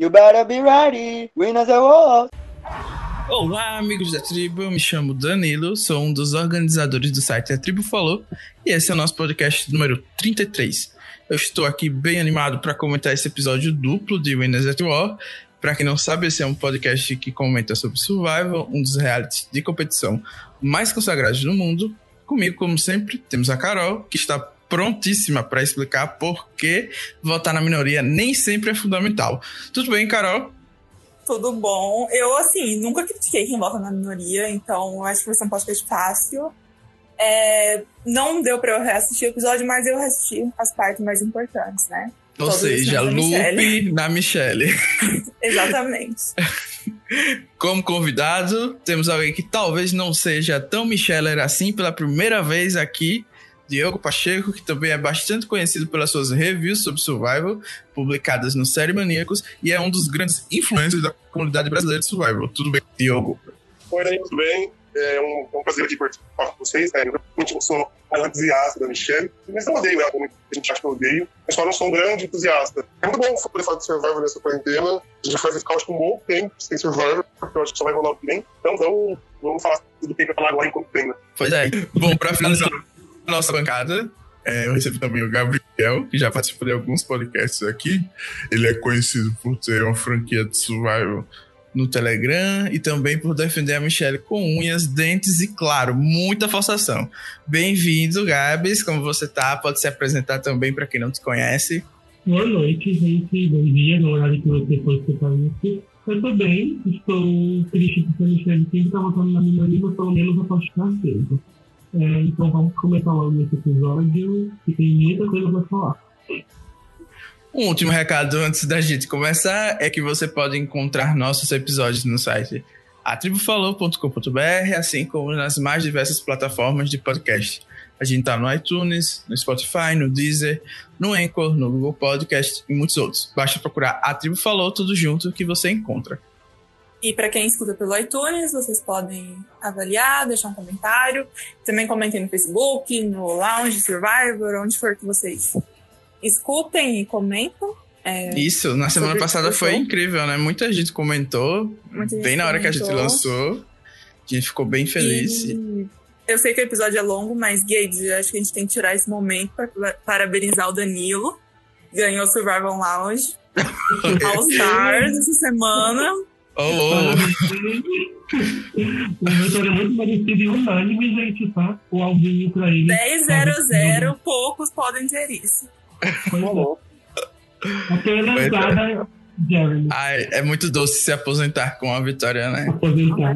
You better be ready, winners are all. Olá, amigos da tribo. Eu me chamo Danilo, sou um dos organizadores do site A Tribo Falou e esse é o nosso podcast número 33. Eu estou aqui bem animado para comentar esse episódio duplo de Winners at War. Para quem não sabe, esse é um podcast que comenta sobre Survival, um dos realities de competição mais consagrados do mundo. Comigo, como sempre, temos a Carol, que está prontíssima para explicar por que votar na minoria nem sempre é fundamental. Tudo bem, Carol? Tudo bom. Eu, assim, nunca critiquei quem vota na minoria, então acho que vai ser um podcast fácil. É, não deu pra eu reassistir o episódio, mas eu assisti as partes mais importantes, né? Ou Todos seja, Lupe na Michelle. Exatamente. Como convidado, temos alguém que talvez não seja tão Micheller assim pela primeira vez aqui. Diogo Pacheco, que também é bastante conhecido pelas suas reviews sobre Survival, publicadas no Série Maníacos, e é um dos grandes influencers da comunidade brasileira de Survival. Tudo bem, Diogo? Oi, tudo bem? É um, é um prazer aqui participar com vocês. Né? Eu sou um entusiasta da Michelle, mas não odeio ela como a gente acha que eu odeio. Eu só não sou um grande entusiasta. É muito bom poder falar de Survivor nessa quarentena. A gente vai ficar, acho que, um bom tempo sem Survivor, porque eu acho que só vai rolar o que vem. Então vamos, vamos falar do que eu falar agora enquanto tem, né? Pois é. Bom, pra finalizar a nossa bancada, é, eu recebo também o Gabriel, que já participou de alguns podcasts aqui. Ele é conhecido por ter uma franquia de survival no Telegram e também por defender a Michelle com unhas, dentes e, claro, muita falsação. Bem-vindo, Gabs. Como você tá? Pode se apresentar também para quem não te conhece. Boa noite, gente. Bom dia, no horário que você for escutar isso. Eu tô bem, estou triste porque a Michelle sempre tá voltando na minha língua, pelo menos eu posso ficar tempo. É, então vamos começar logo nesse episódio, que tem muita coisa pra falar. Um último recado antes da gente começar é que você pode encontrar nossos episódios no site atribufalou.com.br, assim como nas mais diversas plataformas de podcast. A gente tá no iTunes, no Spotify, no Deezer, no Anchor, no Google Podcast e muitos outros. Basta procurar A Tribo Falou tudo junto que você encontra. E para quem escuta pelo iTunes, vocês podem avaliar, deixar um comentário. Também comentem no Facebook, no Lounge Survivor, onde for que vocês escutem e comentam. É, Isso, na semana passada foi incrível, né? Muita gente comentou, Muita gente bem na hora comentou. que a gente lançou. A gente ficou bem feliz. E... Eu sei que o episódio é longo, mas, Gabe, acho que a gente tem que tirar esse momento para parabenizar o Danilo. Ganhou o Survival Lounge. All Stars essa semana. Oh. o meu é muito parecido e unânime, gente, tá? O alvinho pra ele. 10 0 0 poucos podem dizer isso. Apenas é. Jeremy. Ai, é muito doce se aposentar com a vitória, né? Aposentar,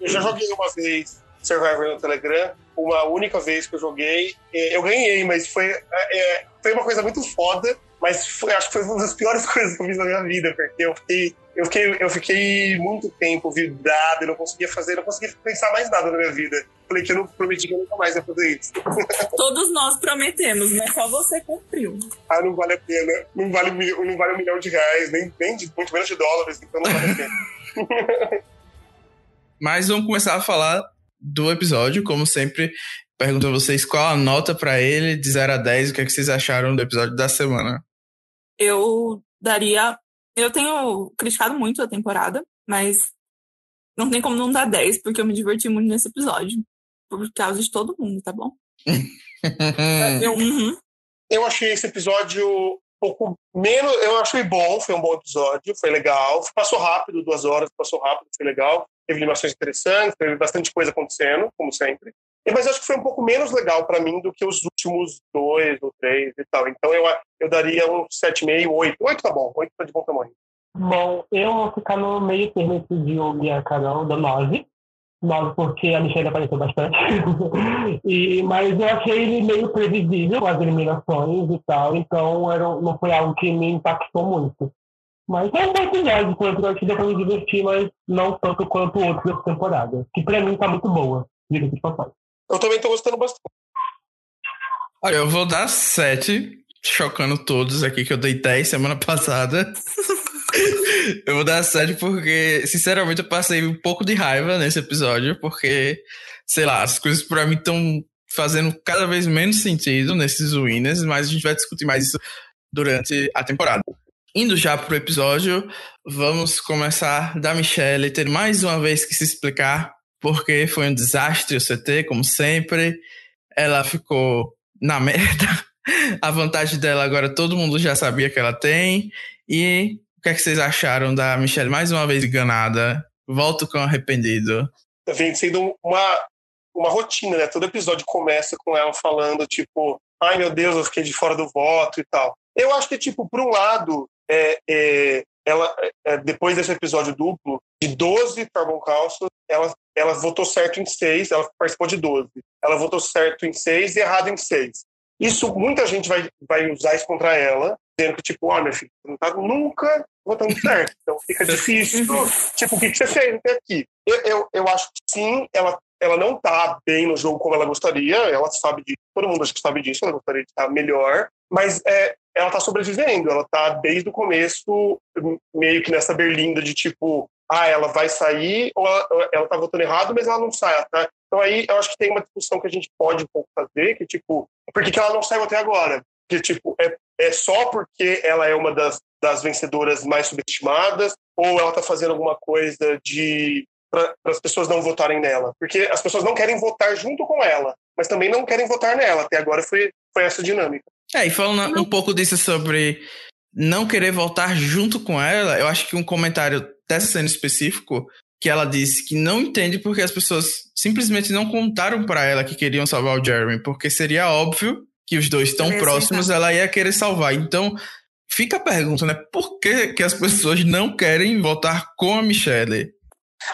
Eu já joguei uma vez Survivor no Telegram, uma única vez que eu joguei. Eu ganhei, mas foi, é, foi uma coisa muito foda, mas foi, acho que foi uma das piores coisas que eu fiz na minha vida, porque eu fiquei eu fiquei, eu fiquei muito tempo vidrado, eu não conseguia fazer, não conseguia pensar mais nada na minha vida. Falei que eu não prometi que eu nunca mais ia fazer isso. Todos nós prometemos, mas só você cumpriu. Ah, não vale a pena. Não vale, não vale um milhão de reais, nem, nem de, muito menos de dólares, então não vale a pena. mas vamos começar a falar do episódio, como sempre. Pergunto a vocês qual a nota para ele, de 0 a 10, o que, é que vocês acharam do episódio da semana? Eu daria eu tenho criticado muito a temporada, mas não tem como não dar 10, porque eu me diverti muito nesse episódio. Por causa de todo mundo, tá bom? eu, uhum. eu achei esse episódio um pouco menos. Eu achei bom, foi um bom episódio, foi legal. Passou rápido, duas horas, passou rápido, foi legal. Teve animações interessantes, teve bastante coisa acontecendo, como sempre. Mas acho que foi um pouco menos legal para mim do que os últimos dois ou três e tal. Então eu, eu daria um 7,5, 8. 8 tá bom, 8 tá de bom tamanho. Bom, eu vou ficar no meio termo entre o Diogo e a Carol, da 9. 9 porque a Michelle apareceu bastante. e, mas eu achei ele meio previsível, as eliminações e tal. Então era, não foi algo que me impactou muito. Mas é um bom episódio, foi um episódio que pra me divertir, mas não tanto quanto outros dessa temporada. Que pra mim tá muito boa, diga-se de passagem. Eu também tô gostando bastante. Olha, eu vou dar 7, chocando todos aqui, que eu dei 10 semana passada. eu vou dar 7 porque, sinceramente, eu passei um pouco de raiva nesse episódio, porque, sei lá, as coisas pra mim estão fazendo cada vez menos sentido nesses winners, mas a gente vai discutir mais isso durante a temporada. Indo já pro episódio, vamos começar da Michelle ter mais uma vez que se explicar porque foi um desastre o CT, como sempre. Ela ficou na merda. A vantagem dela agora todo mundo já sabia que ela tem. E o que, é que vocês acharam da Michelle mais uma vez enganada? Volto com arrependido. Vem sendo uma, uma rotina, né? Todo episódio começa com ela falando, tipo, ai meu Deus, eu fiquei de fora do voto e tal. Eu acho que, tipo, por um lado, é, é, ela, é, depois desse episódio duplo, de 12 Carbon Council, ela, ela votou certo em 6, ela participou de 12. Ela votou certo em 6 e errado em 6. Isso, muita gente vai, vai usar isso contra ela, dizendo que, tipo, ó, oh, meu filho, você não tá nunca votando certo, então fica difícil. tipo, o que, que você fez até aqui? Eu, eu, eu acho que sim, ela ela não está bem no jogo como ela gostaria, ela sabe disso, todo mundo acho que sabe disso, ela gostaria de estar melhor, mas é, ela está sobrevivendo, ela está desde o começo meio que nessa berlinda de tipo, ah, ela vai sair ou ela está votando errado, mas ela não sai, tá? Então aí eu acho que tem uma discussão que a gente pode um pouco fazer, que tipo, por que, que ela não saiu até agora? Que tipo, é, é só porque ela é uma das, das vencedoras mais subestimadas ou ela está fazendo alguma coisa de para as pessoas não votarem nela, porque as pessoas não querem votar junto com ela, mas também não querem votar nela. Até agora foi, foi essa dinâmica. É, e falando não. um pouco disso sobre não querer votar junto com ela, eu acho que um comentário dessa cena específico que ela disse que não entende porque as pessoas simplesmente não contaram para ela que queriam salvar o Jeremy, porque seria óbvio que os dois tão próximos, ela ia querer salvar. Então, fica a pergunta, né? Por que, que as pessoas não querem votar com a Michelle?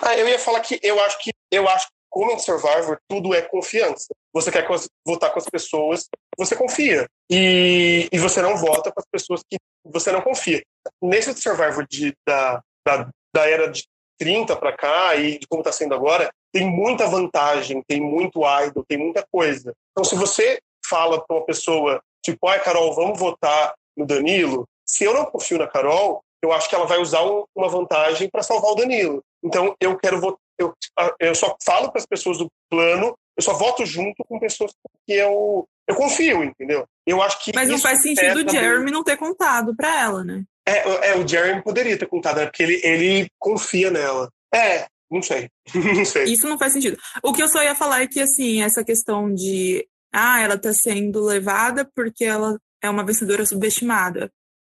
Ah, eu ia falar que eu acho que eu acho que como em Survivor tudo é confiança. Você quer votar com as pessoas, você confia e, e você não vota com as pessoas que você não confia. Nesse Survivor de, da, da, da era de 30 para cá e de como está sendo agora, tem muita vantagem, tem muito idol, tem muita coisa. Então, se você fala para uma pessoa, tipo, ai, Carol, vamos votar no Danilo, se eu não confio na Carol, eu acho que ela vai usar um, uma vantagem para salvar o Danilo. Então, eu quero votar. Eu, eu só falo para as pessoas do plano, eu só voto junto com pessoas que eu, eu confio, entendeu? Eu acho que. Mas não faz sentido o Jeremy não ter contado para ela, né? É, é, o Jeremy poderia ter contado, né? Porque ele, ele confia nela. É, não sei. não sei. Isso não faz sentido. O que eu só ia falar é que, assim, essa questão de. Ah, ela tá sendo levada porque ela é uma vencedora subestimada.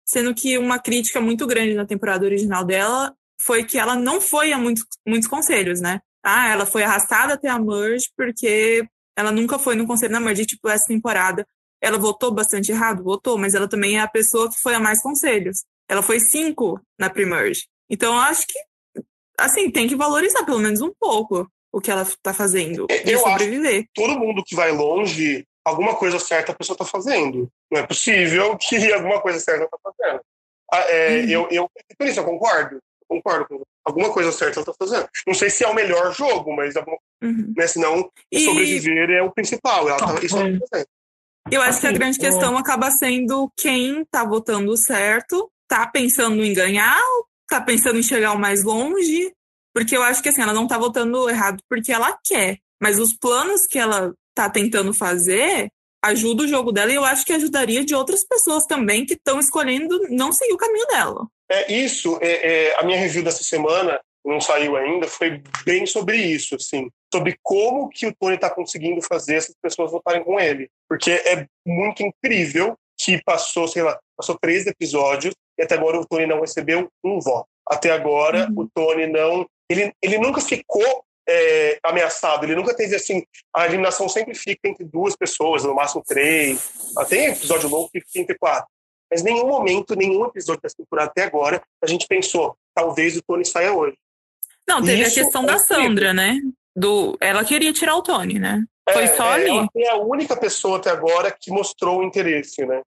Sendo que uma crítica muito grande na temporada original dela foi que ela não foi a muitos, muitos conselhos, né? Ah, ela foi arrastada até a Merge porque ela nunca foi no conselho da Merge. tipo, essa temporada ela votou bastante errado? Votou, mas ela também é a pessoa que foi a mais conselhos. Ela foi cinco na pre-merge. Então, eu acho que, assim, tem que valorizar pelo menos um pouco o que ela tá fazendo eu sobreviver. todo mundo que vai longe, alguma coisa certa a pessoa tá fazendo. Não é possível que alguma coisa certa tá fazendo. Ah, é, uhum. eu, eu, por isso, eu concordo concordo com alguma coisa certa ela tá fazendo. Não sei se é o melhor jogo, mas alguma, uhum. né, senão e... sobreviver é o principal. Ela tá, isso ela tá fazendo. Eu acho que a grande questão acaba sendo quem tá votando certo, tá pensando em ganhar, tá pensando em chegar mais longe, porque eu acho que assim, ela não tá votando errado porque ela quer, mas os planos que ela tá tentando fazer ajuda o jogo dela e eu acho que ajudaria de outras pessoas também que estão escolhendo não seguir o caminho dela. É isso, é, é, a minha review dessa semana não saiu ainda, foi bem sobre isso, assim, sobre como que o Tony está conseguindo fazer essas pessoas votarem com ele, porque é muito incrível que passou, sei lá, passou três episódios e até agora o Tony não recebeu um voto. Até agora uhum. o Tony não, ele, ele nunca ficou é, ameaçado. Ele nunca teve assim. A eliminação sempre fica entre duas pessoas, no máximo três. Tem episódio longo que fica entre quatro. Mas nenhum momento, nenhum episódio dessa temporada até agora, a gente pensou, talvez o Tony saia hoje. Não, teve Isso a questão é da Sandra, né? Do, ela queria tirar o Tony, né? Foi é, só é, ali. Ela é a única pessoa até agora que mostrou interesse, né?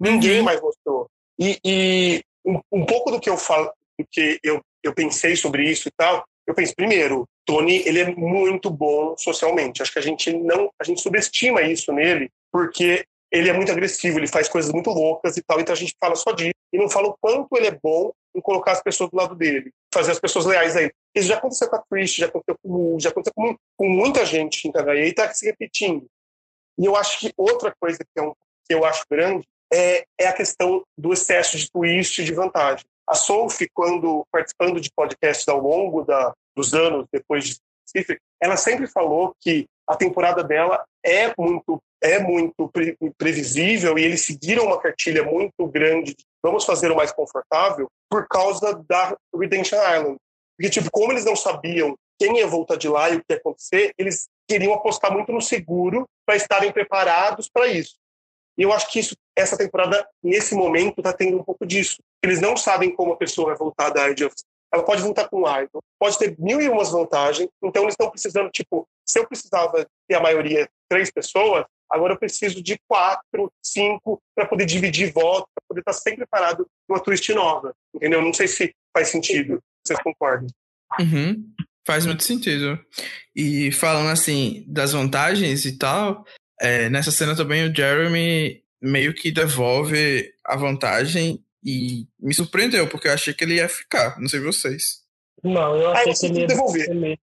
Ninguém uhum. mais mostrou. E, e um, um, pouco do que eu falo, do que eu, eu pensei sobre isso e tal, eu penso, primeiro, Tony, ele é muito bom socialmente. Acho que a gente não, a gente subestima isso nele, porque ele é muito agressivo, ele faz coisas muito loucas e tal, então a gente fala só disso e não fala o quanto ele é bom em colocar as pessoas do lado dele, fazer as pessoas leais a ele. Isso já aconteceu com a Trish, já aconteceu com já aconteceu com, com muita gente em KHE e está se repetindo. E eu acho que outra coisa que, é um, que eu acho grande é, é a questão do excesso de twist de vantagem. A Sophie, quando participando de podcasts ao longo da, dos anos depois de Pacific, ela sempre falou que a temporada dela é muito é muito pre previsível e eles seguiram uma cartilha muito grande de vamos fazer o mais confortável por causa da Redemption Island. Porque, tipo, como eles não sabiam quem ia voltar de lá e o que ia acontecer, eles queriam apostar muito no seguro para estarem preparados para isso. E eu acho que isso, essa temporada, nesse momento, está tendo um pouco disso. Eles não sabem como a pessoa vai voltar da of ela pode voltar com Idol, pode ter mil e umas vantagens, então eles estão precisando, tipo, se eu precisava ter a maioria três pessoas, agora eu preciso de quatro, cinco, para poder dividir voto, para poder estar tá sempre parado numa twist nova, entendeu? Não sei se faz sentido, vocês concordam. Uhum. Faz muito sentido. E falando assim das vantagens e tal, é, nessa cena também o Jeremy meio que devolve a vantagem e me surpreendeu, porque eu achei que ele ia ficar. Não sei vocês. Não, eu achei que ele ia devolver.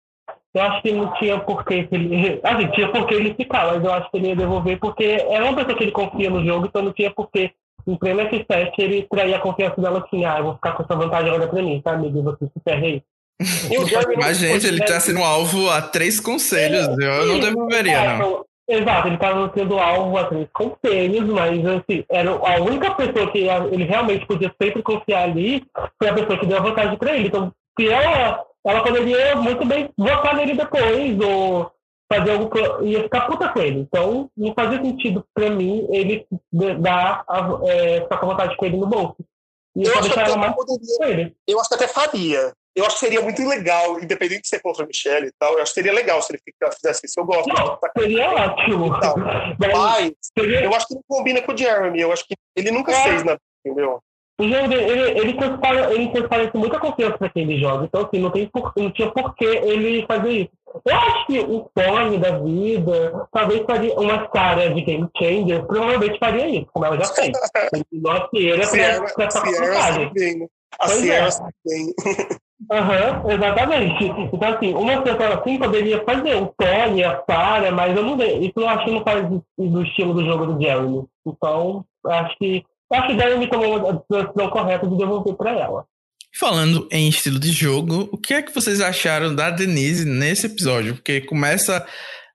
Eu acho que não tinha por que ele. Assim, tinha por que ele ficar, mas eu acho que ele ia devolver porque era uma pessoa que ele confia no jogo, então não tinha por que, em pleno F7, ele trair a confiança dela assim, ah, eu vou ficar com essa vantagem agora pra mim, tá, amigo? Você se ferra aí. Mas, gente, ele tá sendo alvo a três conselhos. É, eu não devolveria, não. Exato, ele estava sendo alvo a três conselhos, mas assim, era a única pessoa que ele realmente podia sempre confiar ali foi a pessoa que deu a vantagem para ele. Então, se ela, ela poderia muito bem votar nele depois, ou fazer algo que ia ficar puta com ele. Então, não fazia sentido para mim ele dar a, é, ficar com vontade com ele no bolso. E eu, acho, ela mais poderia, eu acho que até faria eu acho que seria muito legal, independente de ser contra a Michelle e tal, eu acho que seria legal se ele fizesse isso. Eu gosto. Não, seria ótimo. Mas seria... eu acho que não combina com o Jeremy. Eu acho que ele nunca é. fez nada, entendeu? Ele, ele, ele, transparece, ele transparece muita confiança para quem ele joga. Então, assim, não, tem por, não tinha por que ele fazer isso. Eu acho que o Tony da vida talvez faria uma cara de Game Changer, provavelmente faria isso, como ela já fez. Nossa, ele é pra essa Sierra, A Sierra também. Aham, uhum, exatamente. Então, assim, uma pessoa assim poderia fazer o Tony, a Sarah, mas eu não vejo. Isso eu acho que não faz do estilo do jogo do Jeremy. Então, acho que. Acho que o Jeremy tomou a decisão correta de devolver para ela. Falando em estilo de jogo, o que é que vocês acharam da Denise nesse episódio? Porque começa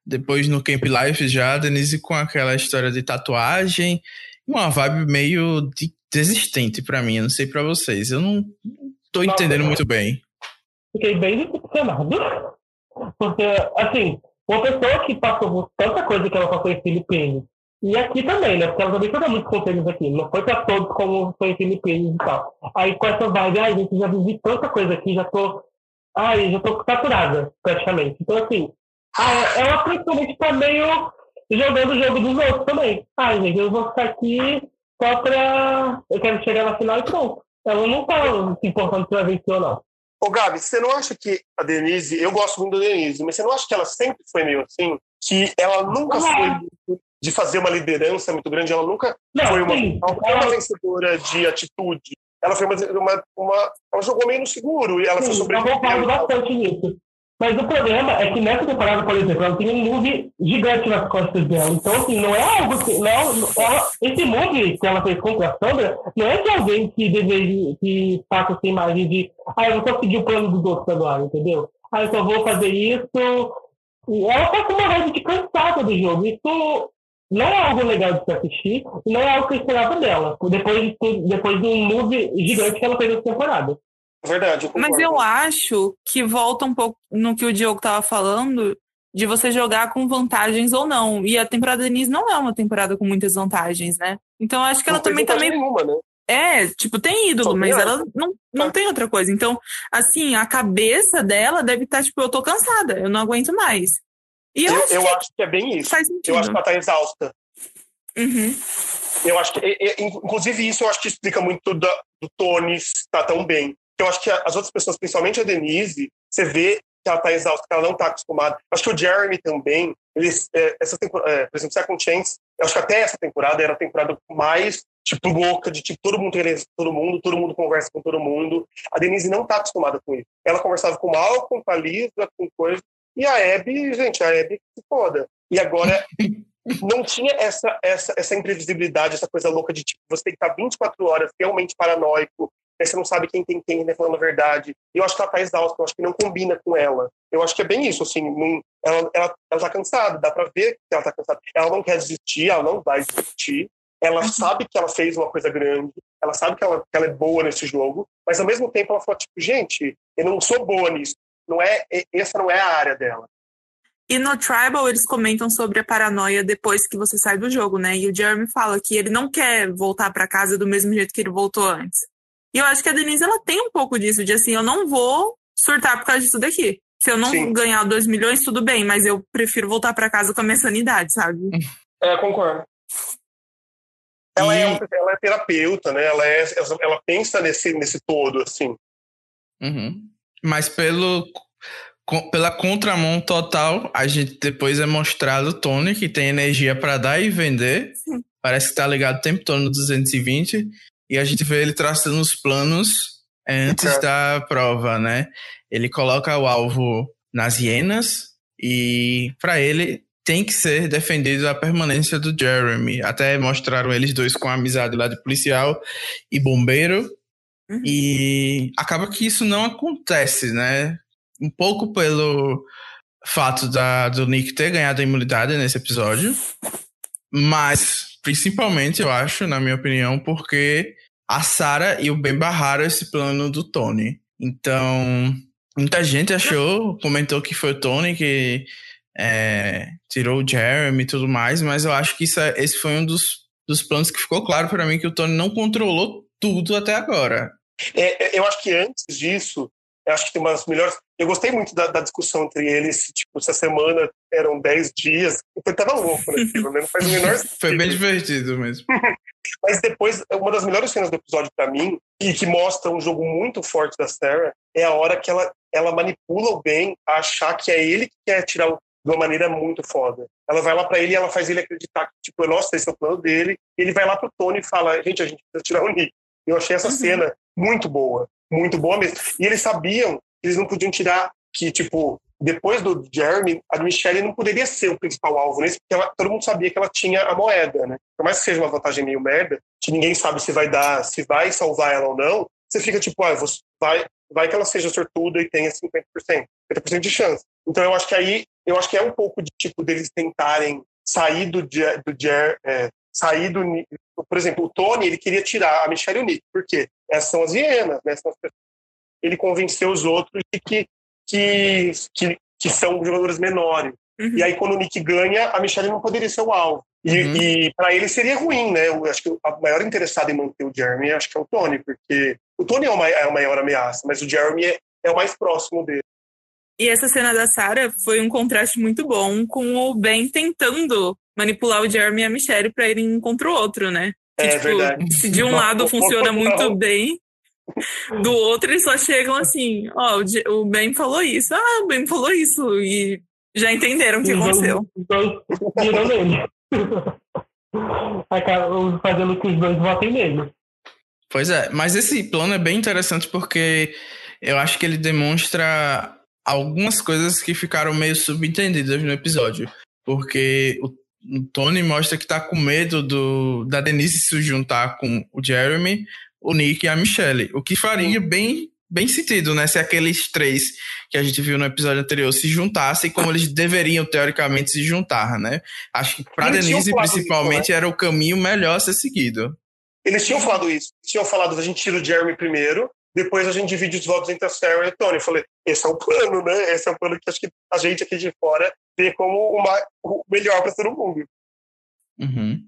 depois no Camp Life já, a Denise com aquela história de tatuagem, uma vibe meio de desistente para mim, eu não sei para vocês. Eu não Tô entendendo muito bem. Fiquei bem decepcionado. Porque, assim, uma pessoa que passou por tanta coisa que ela passou em Filipinas, e aqui também, né? Porque ela também foi muitos conselhos aqui. Não foi pra todos como foi em Filipinas e tal. Aí com essa vibe, ai, gente, já vivi tanta coisa aqui, já tô. Ai, já tô saturada, praticamente. Então, assim, ela principalmente tá meio jogando o jogo dos outros também. Ai, gente, eu vou ficar aqui só pra. Eu quero chegar na final e pronto ela não tá se importando se vai vencer ou não. Ô, Gabi, você não acha que a Denise, eu gosto muito da Denise, mas você não acha que ela sempre foi meio assim? Que ela nunca não foi de fazer uma liderança muito grande, ela nunca não, foi uma, sim, ela... uma vencedora de atitude. Ela foi uma, uma, uma, Ela jogou meio no seguro e ela sim, foi sobrevivendo. Eu concordo bastante nisso. Mas o problema é que nessa temporada, por exemplo, ela tem um move gigante nas costas dela. Então, assim, não é algo que. Não, ela, esse move que ela fez contra a Sandra não é de alguém que deseja, que faça essa imagem de ah, eu vou seguir o plano dos outros agora, entendeu? Ah, eu só vou fazer isso. E ela tá uma rede de cansada do jogo. Isso não é algo legal de se assistir, não é algo que eu esperava dela. Depois, depois de um move gigante que ela fez nessa temporada. Verdade. Eu Mas eu acho que volta um pouco no que o Diogo estava falando, de você jogar com vantagens ou não. E a temporada Denise não é uma temporada com muitas vantagens, né? Então acho que não ela também tá meio. Nenhuma, né? É, tipo, tem ídolo, Só mas ela não, não tem outra coisa. Então, assim, a cabeça dela deve estar, tá, tipo, eu tô cansada, eu não aguento mais. E eu, eu, acho, eu que acho, que é bem isso. Faz sentido. Eu acho que ela tá exausta. Uhum. Eu acho que, inclusive, isso eu acho que explica muito da, do Tony estar tão bem eu acho que as outras pessoas, principalmente a Denise, você vê que ela está exausta, que ela não está acostumada. Acho que o Jeremy também, eles, é, essa temporada, é, por exemplo, Second Chance, eu acho que até essa temporada era a temporada mais tipo louca, de tipo todo mundo querendo todo mundo, todo mundo conversa com todo mundo. A Denise não está acostumada com isso. Ela conversava com Malcolm, com a Lisa, com coisa. E a Abby, gente, a Abby se foda. E agora não tinha essa, essa, essa imprevisibilidade, essa coisa louca de tipo, você tem que estar 24 horas realmente paranoico, aí você não sabe quem tem quem, né, falando a verdade. E eu acho que a Thais Dalton, eu acho que não combina com ela. Eu acho que é bem isso, assim, não, ela, ela, ela tá cansada, dá pra ver que ela tá cansada. Ela não quer desistir, ela não vai desistir. Ela uhum. sabe que ela fez uma coisa grande, ela sabe que ela, que ela é boa nesse jogo, mas ao mesmo tempo ela fala, tipo, gente, eu não sou boa nisso. Não é, essa não é a área dela. E no Tribal eles comentam sobre a paranoia depois que você sai do jogo, né? E o Jeremy fala que ele não quer voltar para casa do mesmo jeito que ele voltou antes. E eu acho que a Denise ela tem um pouco disso, de assim, eu não vou surtar por causa disso daqui. Se eu não Sim. ganhar 2 milhões, tudo bem, mas eu prefiro voltar para casa com a minha sanidade, sabe? É, concordo. Ela, e... é, ela é terapeuta, né? Ela, é, ela pensa nesse, nesse todo, assim. Uhum. Mas pelo pela contramão total, a gente depois é mostrado o Tony, que tem energia para dar e vender. Sim. Parece que tá ligado o tempo todo no 220. E a gente vê ele traçando os planos antes da prova, né? Ele coloca o alvo nas hienas e para ele tem que ser defendido a permanência do Jeremy. Até mostraram eles dois com a amizade lá de policial e bombeiro. Uhum. E acaba que isso não acontece, né? um pouco pelo fato da, do Nick ter ganhado a imunidade nesse episódio, mas principalmente, eu acho, na minha opinião, porque a Sarah e o Ben barraram esse plano do Tony. Então, muita gente achou, comentou que foi o Tony que é, tirou o Jeremy e tudo mais, mas eu acho que isso é, esse foi um dos, dos planos que ficou claro para mim que o Tony não controlou tudo até agora. É, eu acho que antes disso, eu acho que tem umas melhores. Eu gostei muito da, da discussão entre eles. Tipo, essa semana eram 10 dias. Eu tava louco naquilo, né? Não faz o menor sentido. Foi bem divertido mesmo. Mas depois, uma das melhores cenas do episódio para mim, e que mostra um jogo muito forte da Sarah, é a hora que ela, ela manipula o Ben a achar que é ele que quer tirar o, de uma maneira muito foda. Ela vai lá para ele e ela faz ele acreditar que, tipo, nossa, esse é o plano dele. Ele vai lá pro Tony e fala, gente, a gente precisa tirar o Nick. Eu achei essa uhum. cena muito boa muito boa mesmo. E eles sabiam que eles não podiam tirar que, tipo, depois do Jeremy, a Michelle não poderia ser o principal alvo nesse, porque ela, todo mundo sabia que ela tinha a moeda, né? Por mais que seja uma vantagem meio merda, que ninguém sabe se vai dar, se vai salvar ela ou não, você fica tipo, ah, vai, vai que ela seja sortuda e tenha 50%, 50% de chance. Então eu acho que aí, eu acho que é um pouco de tipo deles tentarem sair do, do Jer, é, sair do. Por exemplo, o Tony ele queria tirar a Michelle e o Nick, por quê? Essas são as hienas, né? São as ele convenceu os outros de que, que, que, que são jogadores menores. Uhum. E aí, quando o Nick ganha, a Michelle não poderia ser o alvo. E, uhum. e para ele seria ruim, né? Eu acho que o maior interessado em manter o Jeremy acho que é o Tony, porque o Tony é, uma, é a maior ameaça, mas o Jeremy é, é o mais próximo dele. E essa cena da Sarah foi um contraste muito bom com o Ben tentando manipular o Jeremy e a Michelle para irem um contra o outro, né? Que, é tipo, verdade. Se de um lado funciona muito bem, do outro eles só chegam assim, ó, oh, o Ben falou isso, ah, o Ben falou isso, e já entenderam o que aconteceu. Viram nele. Acabam fazendo que os dois votem nele. Pois é, mas esse plano é bem interessante porque eu acho que ele demonstra algumas coisas que ficaram meio subentendidas no episódio. Porque o Tony mostra que tá com medo do, da Denise se juntar com o Jeremy, o Nick e a Michelle. O que faria bem, bem sentido, né? Se aqueles três que a gente viu no episódio anterior se juntassem como eles deveriam, teoricamente, se juntar, né? Acho que pra eles Denise, principalmente, isso, né? era o caminho melhor a ser seguido. Eles tinham falado isso. Eles tinham falado da gente tira o Jeremy primeiro, depois a gente divide os votos entre a Sarah e o Tony. Eu falei, esse é o plano, né? Esse é o plano que acho que a gente aqui de fora vê como uma, o melhor para todo mundo. Uhum.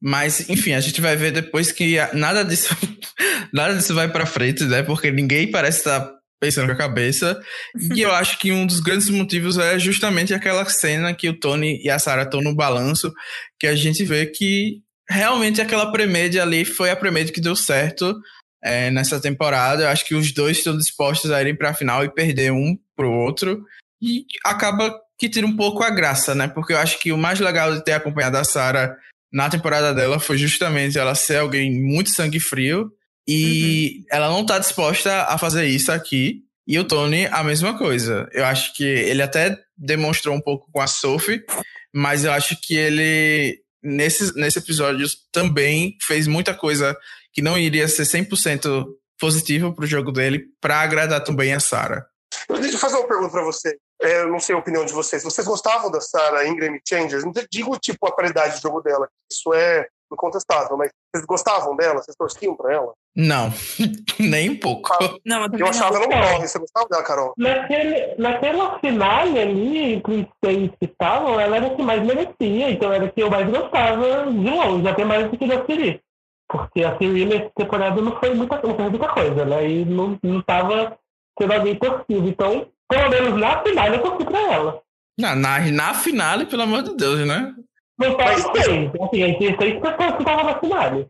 Mas, enfim, a gente vai ver depois que nada disso, nada disso vai para frente, né? Porque ninguém parece estar pensando com a cabeça. E eu acho que um dos grandes motivos é justamente aquela cena que o Tony e a Sarah estão no balanço, que a gente vê que realmente aquela premédia ali foi a premédia que deu certo é, nessa temporada. Eu acho que os dois estão dispostos a irem para a final e perder um pro outro. E acaba que tira um pouco a graça, né? Porque eu acho que o mais legal de ter acompanhado a Sarah na temporada dela foi justamente ela ser alguém muito sangue frio e uhum. ela não tá disposta a fazer isso aqui. E o Tony, a mesma coisa. Eu acho que ele até demonstrou um pouco com a Sophie, mas eu acho que ele, nesse, nesse episódio, também fez muita coisa que não iria ser 100% positivo pro jogo dele, para agradar também a Sarah. Deixa eu fazer uma pergunta para você. É, eu não sei a opinião de vocês. Vocês gostavam da Sarah Ingram Changers? Não digo tipo a qualidade de jogo dela, isso é incontestável, mas vocês gostavam dela? Vocês torciam pra ela? Não, nem um pouco. Ah, não, eu, eu achava ela um morre. Você gostava dela, Carol? Naquele, naquela finale ali, entre os seis que estavam, ela era a que mais merecia, então era a que eu mais gostava de longe, até mais do que da Siri. Porque a Siri nessa temporada não foi muita, não foi muita coisa, né? E não, não tava sendo alguém torcido. Então, pelo menos na finale eu torci pra ela. Na, na, na finale, pelo amor de Deus, né? No top 6. Assim, a gente tem seis pessoas que estavam na finale.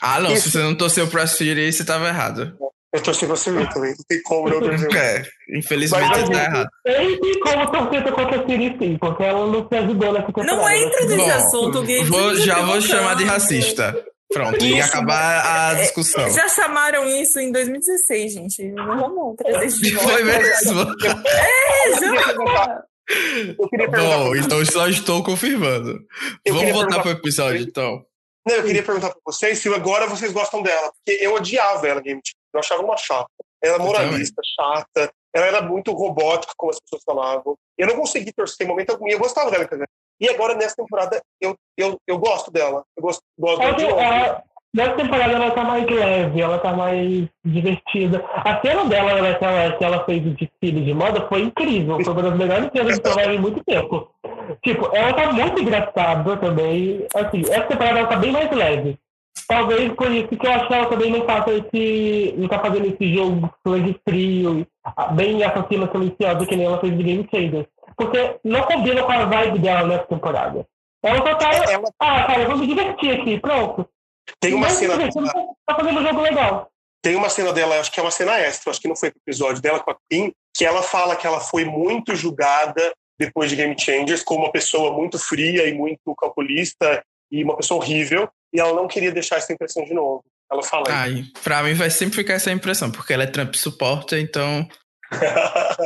Ah, não. Isso. Se você não torceu pra Siri, você tava errado. Eu torci pra Siri também. Não tem como não torcer. É, infelizmente Mas, tá errado. Tem como torcer contra a Siri, sim, porque ela não se ajudou nessa temporada. Não entra nesse Bom, assunto, Gui. Vou, já vou chamar de racista. Pronto, isso, e acabar a é, discussão. Já chamaram isso em 2016, gente. Não vamos trazer isso de volta. Foi mesmo. É, já. Eu queria Bom, então só estou confirmando. Eu Vamos voltar para o episódio, então. Não, eu queria perguntar para vocês se agora vocês gostam dela, porque eu odiava ela, Game Eu achava uma chata. Ela era moralista, chata. Ela era muito robótica, como as pessoas falavam. Eu não consegui torcer em momento algum. Eu gostava dela, E agora, nessa temporada, eu, eu, eu gosto dela. Eu gosto, gosto dela. Nessa temporada ela tá mais leve, ela tá mais divertida. A cena dela naquela que ela fez o desfile de moda foi incrível. Foi uma das melhores cenas que eu em muito tempo. Tipo, ela tá muito engraçada também. Assim, essa temporada ela tá bem mais leve. Talvez por isso que eu acho que ela também não faça esse. não tá fazendo esse jogo sangue frio, bem assassina silenciosa que nem ela fez de Game Changers. Porque não combina com a vibe dela nessa temporada. Ela só tá. Ela... Ah, cara, vamos me divertir aqui, pronto. Tem uma cena. Tá fazendo um jogo legal. Tem uma cena dela, acho que é uma cena extra, acho que não foi o episódio dela com a Kim, que ela fala que ela foi muito julgada depois de Game Changers como uma pessoa muito fria e muito calculista e uma pessoa horrível, e ela não queria deixar essa impressão de novo. Ela fala. Ai, pra mim vai sempre ficar essa impressão, porque ela é Trump suporta, então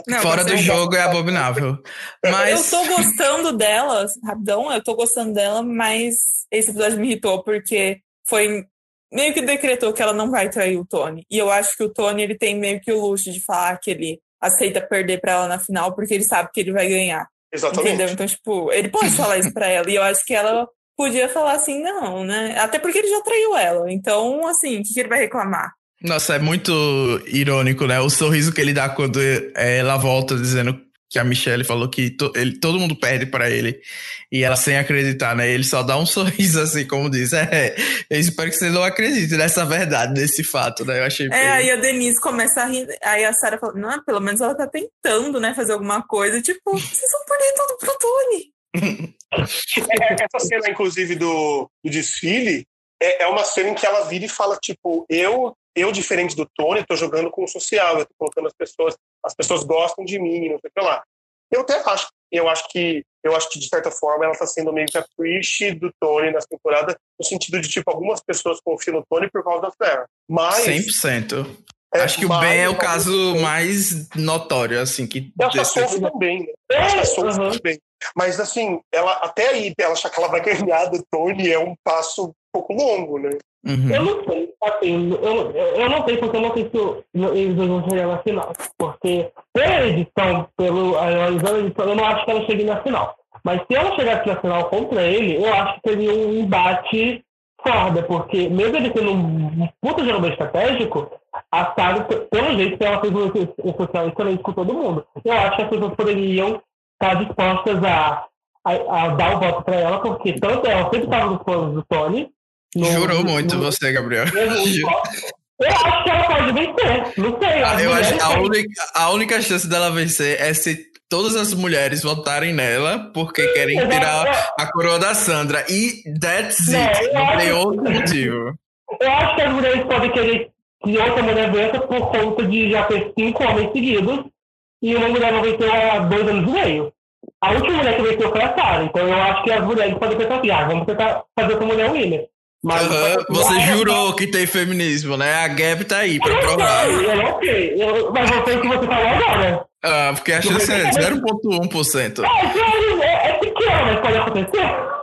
não, Fora do jogo é abominável. Mas... Eu tô gostando dela, rapidão, eu tô gostando dela, mas esse episódio me irritou porque foi meio que decretou que ela não vai trair o Tony. E eu acho que o Tony ele tem meio que o luxo de falar que ele aceita perder para ela na final porque ele sabe que ele vai ganhar. Exatamente. Entendeu? Então, tipo, ele pode falar isso para ela. E eu acho que ela podia falar assim, não, né? Até porque ele já traiu ela. Então, assim, o que, que ele vai reclamar? Nossa, é muito irônico, né? O sorriso que ele dá quando ela volta dizendo que a Michelle falou que to, ele, todo mundo perde para ele e ela sem acreditar, né? Ele só dá um sorriso assim, como diz. É, eu espero que você não acredite nessa verdade, nesse fato, né? Eu achei. É, bem... aí a Denise começa a rir, aí a Sarah fala, não, pelo menos ela tá tentando, né, fazer alguma coisa. Tipo, vocês vão perder tudo pro Tony. é, essa cena, inclusive, do, do desfile, é, é uma cena em que ela vira e fala, tipo, eu eu, diferente do Tony, estou jogando com o social, eu tô colocando as pessoas, as pessoas gostam de mim, não sei o que lá. Eu até acho, eu acho que, eu acho que de certa forma ela está sendo meio que a Trish do Tony nessa temporada, no sentido de tipo algumas pessoas confiam no Tony por causa da Flair. Mas 100%. É, acho que o Ben é o caso mais notório, assim, que. Eu acho que a Sophie também, né? Eu acho que a Sophie uhum. também. Mas, assim, ela, até aí, ela achar que ela vai ganhar do Tony é um passo um pouco longo, né? Uhum. Eu não sei, assim, eu, eu não sei porque eu não sei se eles vão chegar na final. Porque pela edição, pelo a edição, eu não acho que ela chegue na final. Mas se ela chegasse na final contra ele, eu acho que seria um embate foda, porque mesmo ele sendo um puta jogador estratégico, a Saga, pelo jeito que ela fez um social excelente com todo mundo. Eu acho que as pessoas poderiam estar dispostas a, a, a dar o voto para ela, porque tanto ela sempre estava nos planos do Tony, no, Jurou muito no, você, Gabriel. Eu acho que ela pode vencer. Não sei. Ah, eu acho a única, a única chance dela vencer é se todas as mulheres votarem nela porque Sim, querem tirar a coroa da Sandra. E that's não, it. Não tem outro motivo. Eu acho que as mulheres podem querer que outra mulher vença por conta de já ter cinco homens seguidos e uma mulher não venceu há dois anos e meio. A última mulher que venceu foi a Sarah. Então eu acho que as mulheres podem pensar assim: ah, vamos tentar fazer com a mulher winner. Mas uhum, você jurou que tem feminismo, né? A Gap tá aí pra provar. Eu não sei, eu, mas eu sei o que você falou agora. Ah, porque a chance é 0,1%. É, é, é pequeno, mas pode acontecer.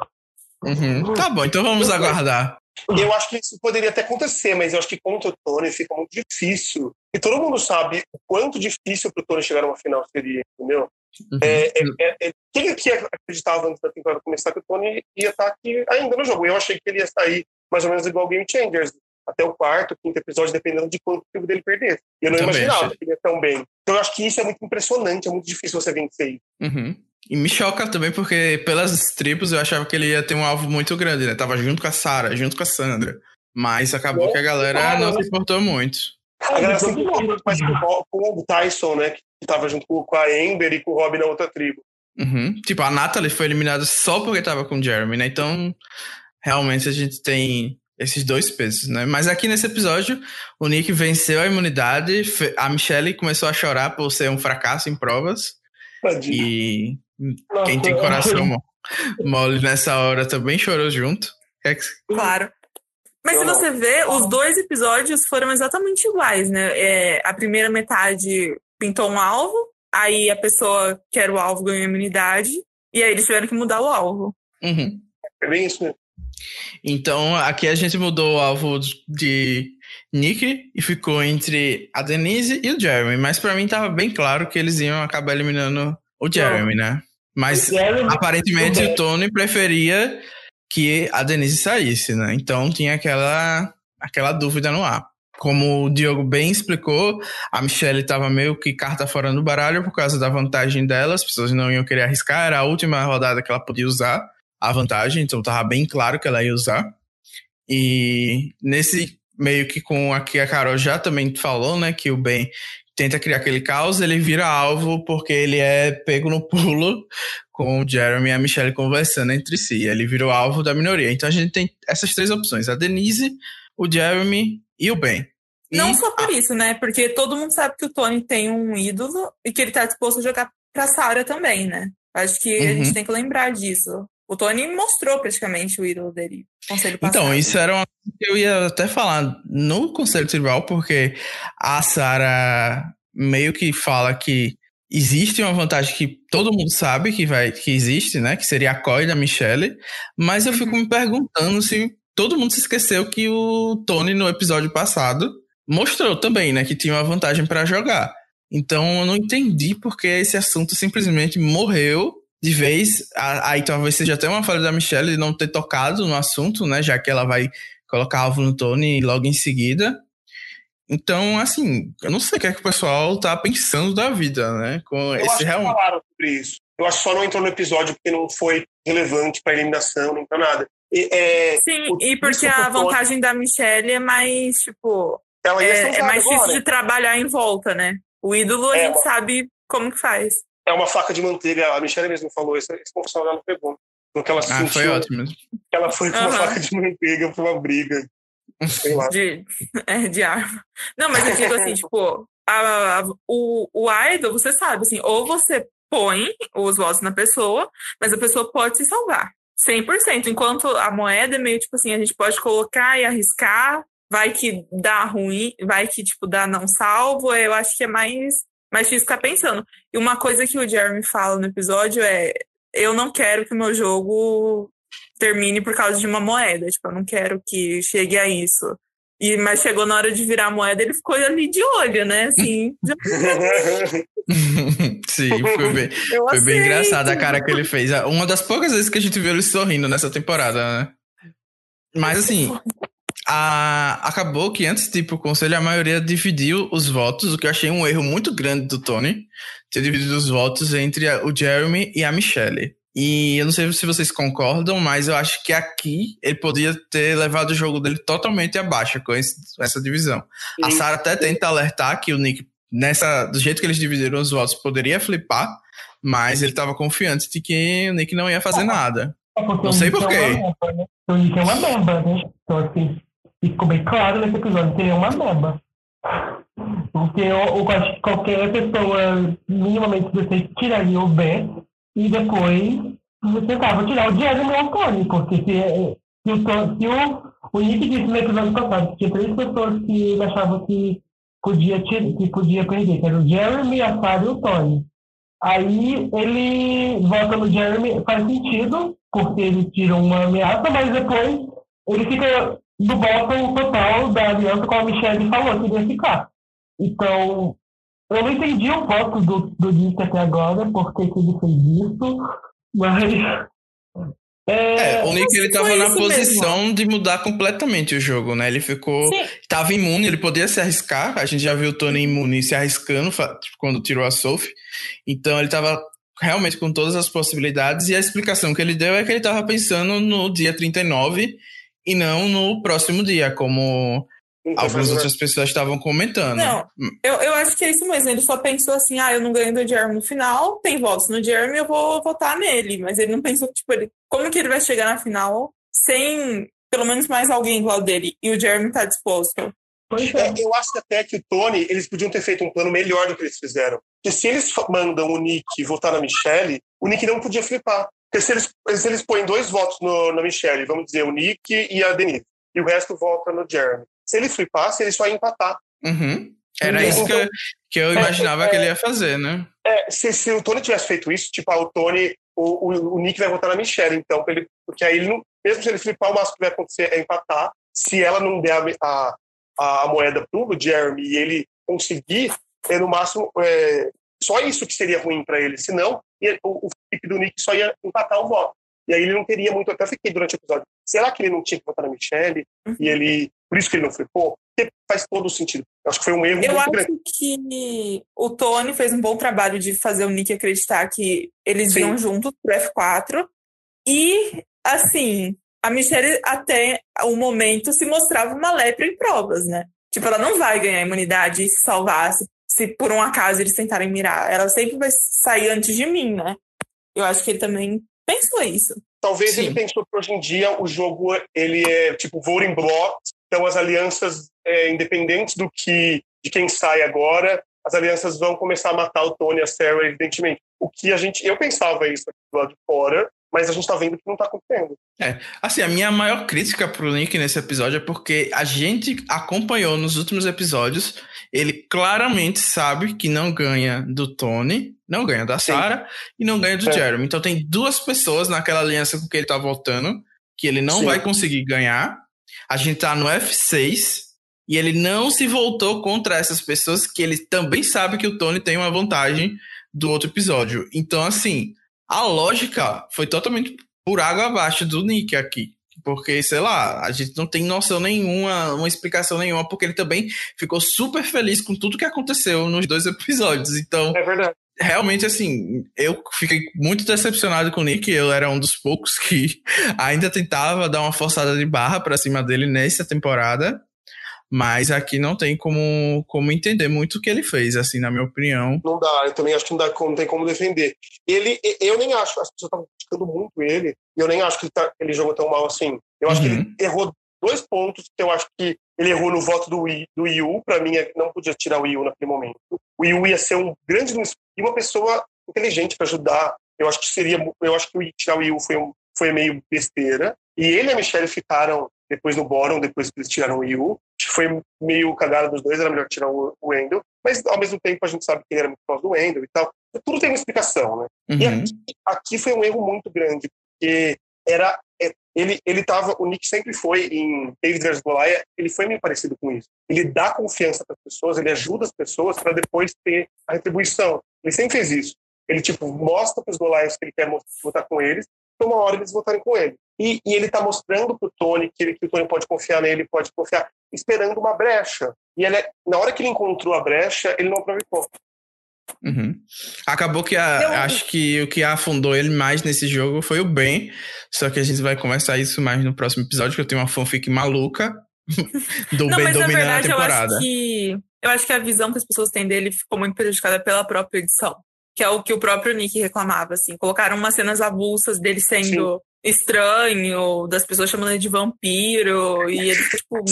Uhum. Tá bom, então vamos aguardar. Eu acho que isso poderia até acontecer, mas eu acho que contra o Tony fica muito difícil. E todo mundo sabe o quanto difícil para o Tony chegar numa final seria, entendeu? Uhum. É, é, é, é quem aqui acreditava antes da temporada começar que o Tony ia estar aqui ainda no jogo? Eu achei que ele ia sair mais ou menos igual Game Changers, até o quarto, quinto episódio, dependendo de quanto o filme dele perdesse. E eu não Também imaginava achei. que ele ia tão bem. Então eu acho que isso é muito impressionante, é muito difícil você vencer isso. Uhum. E me choca também porque pelas tribos eu achava que ele ia ter um alvo muito grande, né? Tava junto com a Sarah, junto com a Sandra. Mas acabou é, que a galera não se importou muito. A galera se importou muito mais com o Tyson, né? Que tava junto com a Ember e com o Robin na outra tribo. Uhum. Tipo, a Natalie foi eliminada só porque tava com o Jeremy, né? Então, realmente a gente tem esses dois pesos, né? Mas aqui nesse episódio, o Nick venceu a imunidade, a Michelle começou a chorar por ser um fracasso em provas. Tadinho. E nossa, Quem tem coração mole nessa hora também chorou junto. É claro. Mas se você vê, os dois episódios foram exatamente iguais, né? É, a primeira metade pintou um alvo, aí a pessoa que era o alvo ganhou imunidade, e aí eles tiveram que mudar o alvo. Uhum. É bem isso mesmo. Então, aqui a gente mudou o alvo de Nick e ficou entre a Denise e o Jeremy. Mas para mim tava bem claro que eles iam acabar eliminando o Jeremy, né? Mas Jeremy, aparentemente o, o Tony preferia que a Denise saísse, né? Então tinha aquela, aquela dúvida no ar. Como o Diogo bem explicou, a Michelle estava meio que carta fora do baralho por causa da vantagem dela, as pessoas não iam querer arriscar, era a última rodada que ela podia usar a vantagem, então estava bem claro que ela ia usar. E nesse meio que com aqui a Carol já também falou, né, que o Ben tenta criar aquele caos, ele vira alvo porque ele é pego no pulo com o Jeremy e a Michelle conversando entre si. Ele virou alvo da minoria. Então a gente tem essas três opções: a Denise, o Jeremy e o Ben. Não só por isso, né? Porque todo mundo sabe que o Tony tem um ídolo e que ele tá disposto a jogar pra Sarah também, né? Acho que uhum. a gente uhum. tem que lembrar disso. O Tony mostrou praticamente o ídolo dele. Conselho passado. Então, isso era uma coisa que eu ia até falar no Conselho Tribal, porque a Sarah meio que fala que existe uma vantagem que todo mundo sabe que vai que existe, né? Que seria a COI da Michelle. Mas eu fico uhum. me perguntando se todo mundo se esqueceu que o Tony, no episódio passado, mostrou também, né? Que tinha uma vantagem para jogar. Então eu não entendi porque esse assunto simplesmente morreu de vez. Aí talvez seja até uma falha da Michelle de não ter tocado no assunto, né? Já que ela vai colocar alvo no Tony logo em seguida. Então, assim, eu não sei o que é que o pessoal tá pensando da vida, né? Com eu esse real... falaram sobre isso. Eu acho que só não entrou no episódio porque não foi relevante para eliminação, nem para nada. É, Sim, o, e porque a vantagem da Michelle é mais, tipo. Ela é, é mais difícil de trabalhar em volta, né? O ídolo a é gente uma... sabe como que faz. É uma faca de manteiga, a Michelle mesmo falou, esse, esse confessão dela foi bom. Porque ela ah, sentiu, foi ótimo mesmo. Ela foi com uhum. uma faca de manteiga pra uma briga. De, é, de arma. Não, mas eu digo assim, tipo, a, a, o, o idol, você sabe, assim, ou você põe os votos na pessoa, mas a pessoa pode se salvar. 100%. Enquanto a moeda é meio tipo assim, a gente pode colocar e arriscar, vai que dá ruim, vai que, tipo, dá não salvo, eu acho que é mais, mais difícil ficar pensando. E uma coisa que o Jeremy fala no episódio é: eu não quero que o meu jogo termine por causa de uma moeda. Tipo, eu não quero que chegue a isso. E, mas chegou na hora de virar a moeda, ele ficou ali de olho, né? Assim. Sim, foi bem, foi bem engraçado a cara que ele fez. Uma das poucas vezes que a gente viu ele sorrindo nessa temporada, né? Mas assim, a, acabou que antes de ir pro conselho, a maioria dividiu os votos, o que eu achei um erro muito grande do Tony, ter dividido os votos entre o Jeremy e a Michelle. E eu não sei se vocês concordam, mas eu acho que aqui ele podia ter levado o jogo dele totalmente abaixo com esse, essa divisão. Sim. A Sarah até tenta alertar que o Nick, nessa, do jeito que eles dividiram os votos, poderia flipar, mas ele estava confiante de que o Nick não ia fazer nada. É não sei porquê. Né? O Nick é uma meba, né? Então, assim, ficou bem claro nesse episódio que ele é uma meba. Porque eu, eu acho que qualquer pessoa minimamente decente tiraria o B e depois você tentava tirar o Diego do Antônio, porque se, se, o, se o, o Nick disse no episódio passado que tinha três pessoas que ele achava que podia, que podia perder, que era o Jeremy, a Sarah e o Tony. Aí ele volta no Jeremy, faz sentido, porque ele tira uma ameaça, mas depois ele fica do bottom total da aliança com a Michelle falou que ia ficar. Então, eu não entendi o voto do, do Nick até agora, por que ele fez isso, mas é, é, o Nick ele tava na posição mesmo. de mudar completamente o jogo, né? Ele ficou. Sim. Tava imune, ele podia se arriscar. A gente já viu o Tony imune se arriscando quando tirou a Sophie. Então ele tava realmente com todas as possibilidades. E a explicação que ele deu é que ele tava pensando no dia 39 e não no próximo dia, como Algumas outras pessoas estavam comentando. Não, eu, eu acho que é isso mesmo. Ele só pensou assim: ah, eu não ganho do Jeremy no final, tem votos no Jeremy, eu vou votar nele. Mas ele não pensou, tipo, ele, como que ele vai chegar na final sem pelo menos mais alguém igual dele e o Jeremy tá disposto. É, eu acho até que o Tony, eles podiam ter feito um plano melhor do que eles fizeram. Porque se eles mandam o Nick votar na Michelle, o Nick não podia flipar. Porque se eles, se eles põem dois votos no, na Michelle, vamos dizer, o Nick e a Denise, e o resto vota no Jeremy. Se ele flipasse, ele só ia empatar. Uhum. Era então, isso que eu, que eu imaginava é, que ele ia fazer, né? É, se, se o Tony tivesse feito isso, tipo, ah, o Tony, o, o, o Nick vai votar na Michelle, então, ele, porque aí ele não, mesmo se ele flipar, o máximo que vai acontecer é empatar. Se ela não der a, a, a moeda pro Jeremy e ele conseguir, é no máximo é, só isso que seria ruim para ele. Senão, o, o flip do Nick só ia empatar o voto. E aí ele não teria muito. Até fiquei durante o episódio. Será que ele não tinha que votar na Michelle? Uhum. E ele. Por isso que ele não flipou? Porque faz todo o sentido. Eu acho que foi um erro Eu muito acho grande. que o Tony fez um bom trabalho de fazer o Nick acreditar que eles Sim. iam juntos pro F4. E, assim, a Michelle até o momento se mostrava uma lepra em provas, né? Tipo, ela não vai ganhar imunidade e se salvar se, se por um acaso eles tentarem mirar. Ela sempre vai sair antes de mim, né? Eu acho que ele também pensou isso. Talvez Sim. ele pensou que hoje em dia o jogo ele é tipo voting block, então as alianças, é, independentes do que de quem sai agora, as alianças vão começar a matar o Tony e a Sarah, evidentemente. O que a gente, eu pensava isso aqui do lado de fora, mas a gente tá vendo que não tá acontecendo. É, assim, a minha maior crítica pro Link nesse episódio é porque a gente acompanhou nos últimos episódios, ele claramente sabe que não ganha do Tony, não ganha da Sarah e não ganha do é. Jeremy. Então tem duas pessoas naquela aliança com que ele tá voltando, que ele não Sim. vai conseguir ganhar. A gente tá no F6 e ele não se voltou contra essas pessoas que ele também sabe que o Tony tem uma vantagem do outro episódio. Então, assim, a lógica foi totalmente por água abaixo do Nick aqui. Porque, sei lá, a gente não tem noção nenhuma, uma explicação nenhuma, porque ele também ficou super feliz com tudo que aconteceu nos dois episódios. Então, é verdade. Realmente, assim, eu fiquei muito decepcionado com o Nick. Eu era um dos poucos que ainda tentava dar uma forçada de barra para cima dele nessa temporada. Mas aqui não tem como, como entender muito o que ele fez, assim, na minha opinião. Não dá, eu também acho que não, dá, não tem como defender. Ele, eu nem acho, as pessoas estão criticando muito ele, e eu nem acho que ele, tá, ele jogou tão mal assim. Eu acho uhum. que ele uhum. errou dois pontos, que eu acho que ele errou no voto do, I, do Yu, para mim é não podia tirar o Yu naquele momento. O Yu ia ser um grande e uma pessoa inteligente para ajudar. Eu acho que seria, eu acho que tirar o Yu foi, um, foi meio besteira. E ele e a Michelle ficaram depois no bottom, depois que eles tiraram o Yu foi meio cagada dos dois, era melhor tirar o, Wendell, mas ao mesmo tempo a gente sabe que ele era muito próximo do Wendell e tal. Tudo tem uma explicação, né? Uhum. E aqui, aqui, foi um erro muito grande, porque era ele ele tava, o Nick sempre foi em David vs Goliath, ele foi meio parecido com isso. Ele dá confiança para as pessoas, ele ajuda as pessoas para depois ter a retribuição. Ele sempre fez isso. Ele tipo mostra para os Goliaths que ele quer votar com eles, então uma hora eles votarem com ele. E, e ele está mostrando para o Tony que, que, o Tony pode confiar nele, pode confiar, esperando uma brecha. E ele, na hora que ele encontrou a brecha, ele não aproveitou. Uhum. Acabou que a, Eu... acho que o que afundou ele mais nesse jogo foi o Ben. Só que a gente vai conversar isso mais no próximo episódio, que eu tenho uma fanfic maluca do não, Ben dominando verdade, a temporada. Eu acho, que, eu acho que a visão que as pessoas têm dele ficou muito prejudicada pela própria edição. Que é o que o próprio Nick reclamava, assim. Colocaram umas cenas avulsas dele sendo Sim estranho, das pessoas chamando ele de vampiro, e eles, tipo.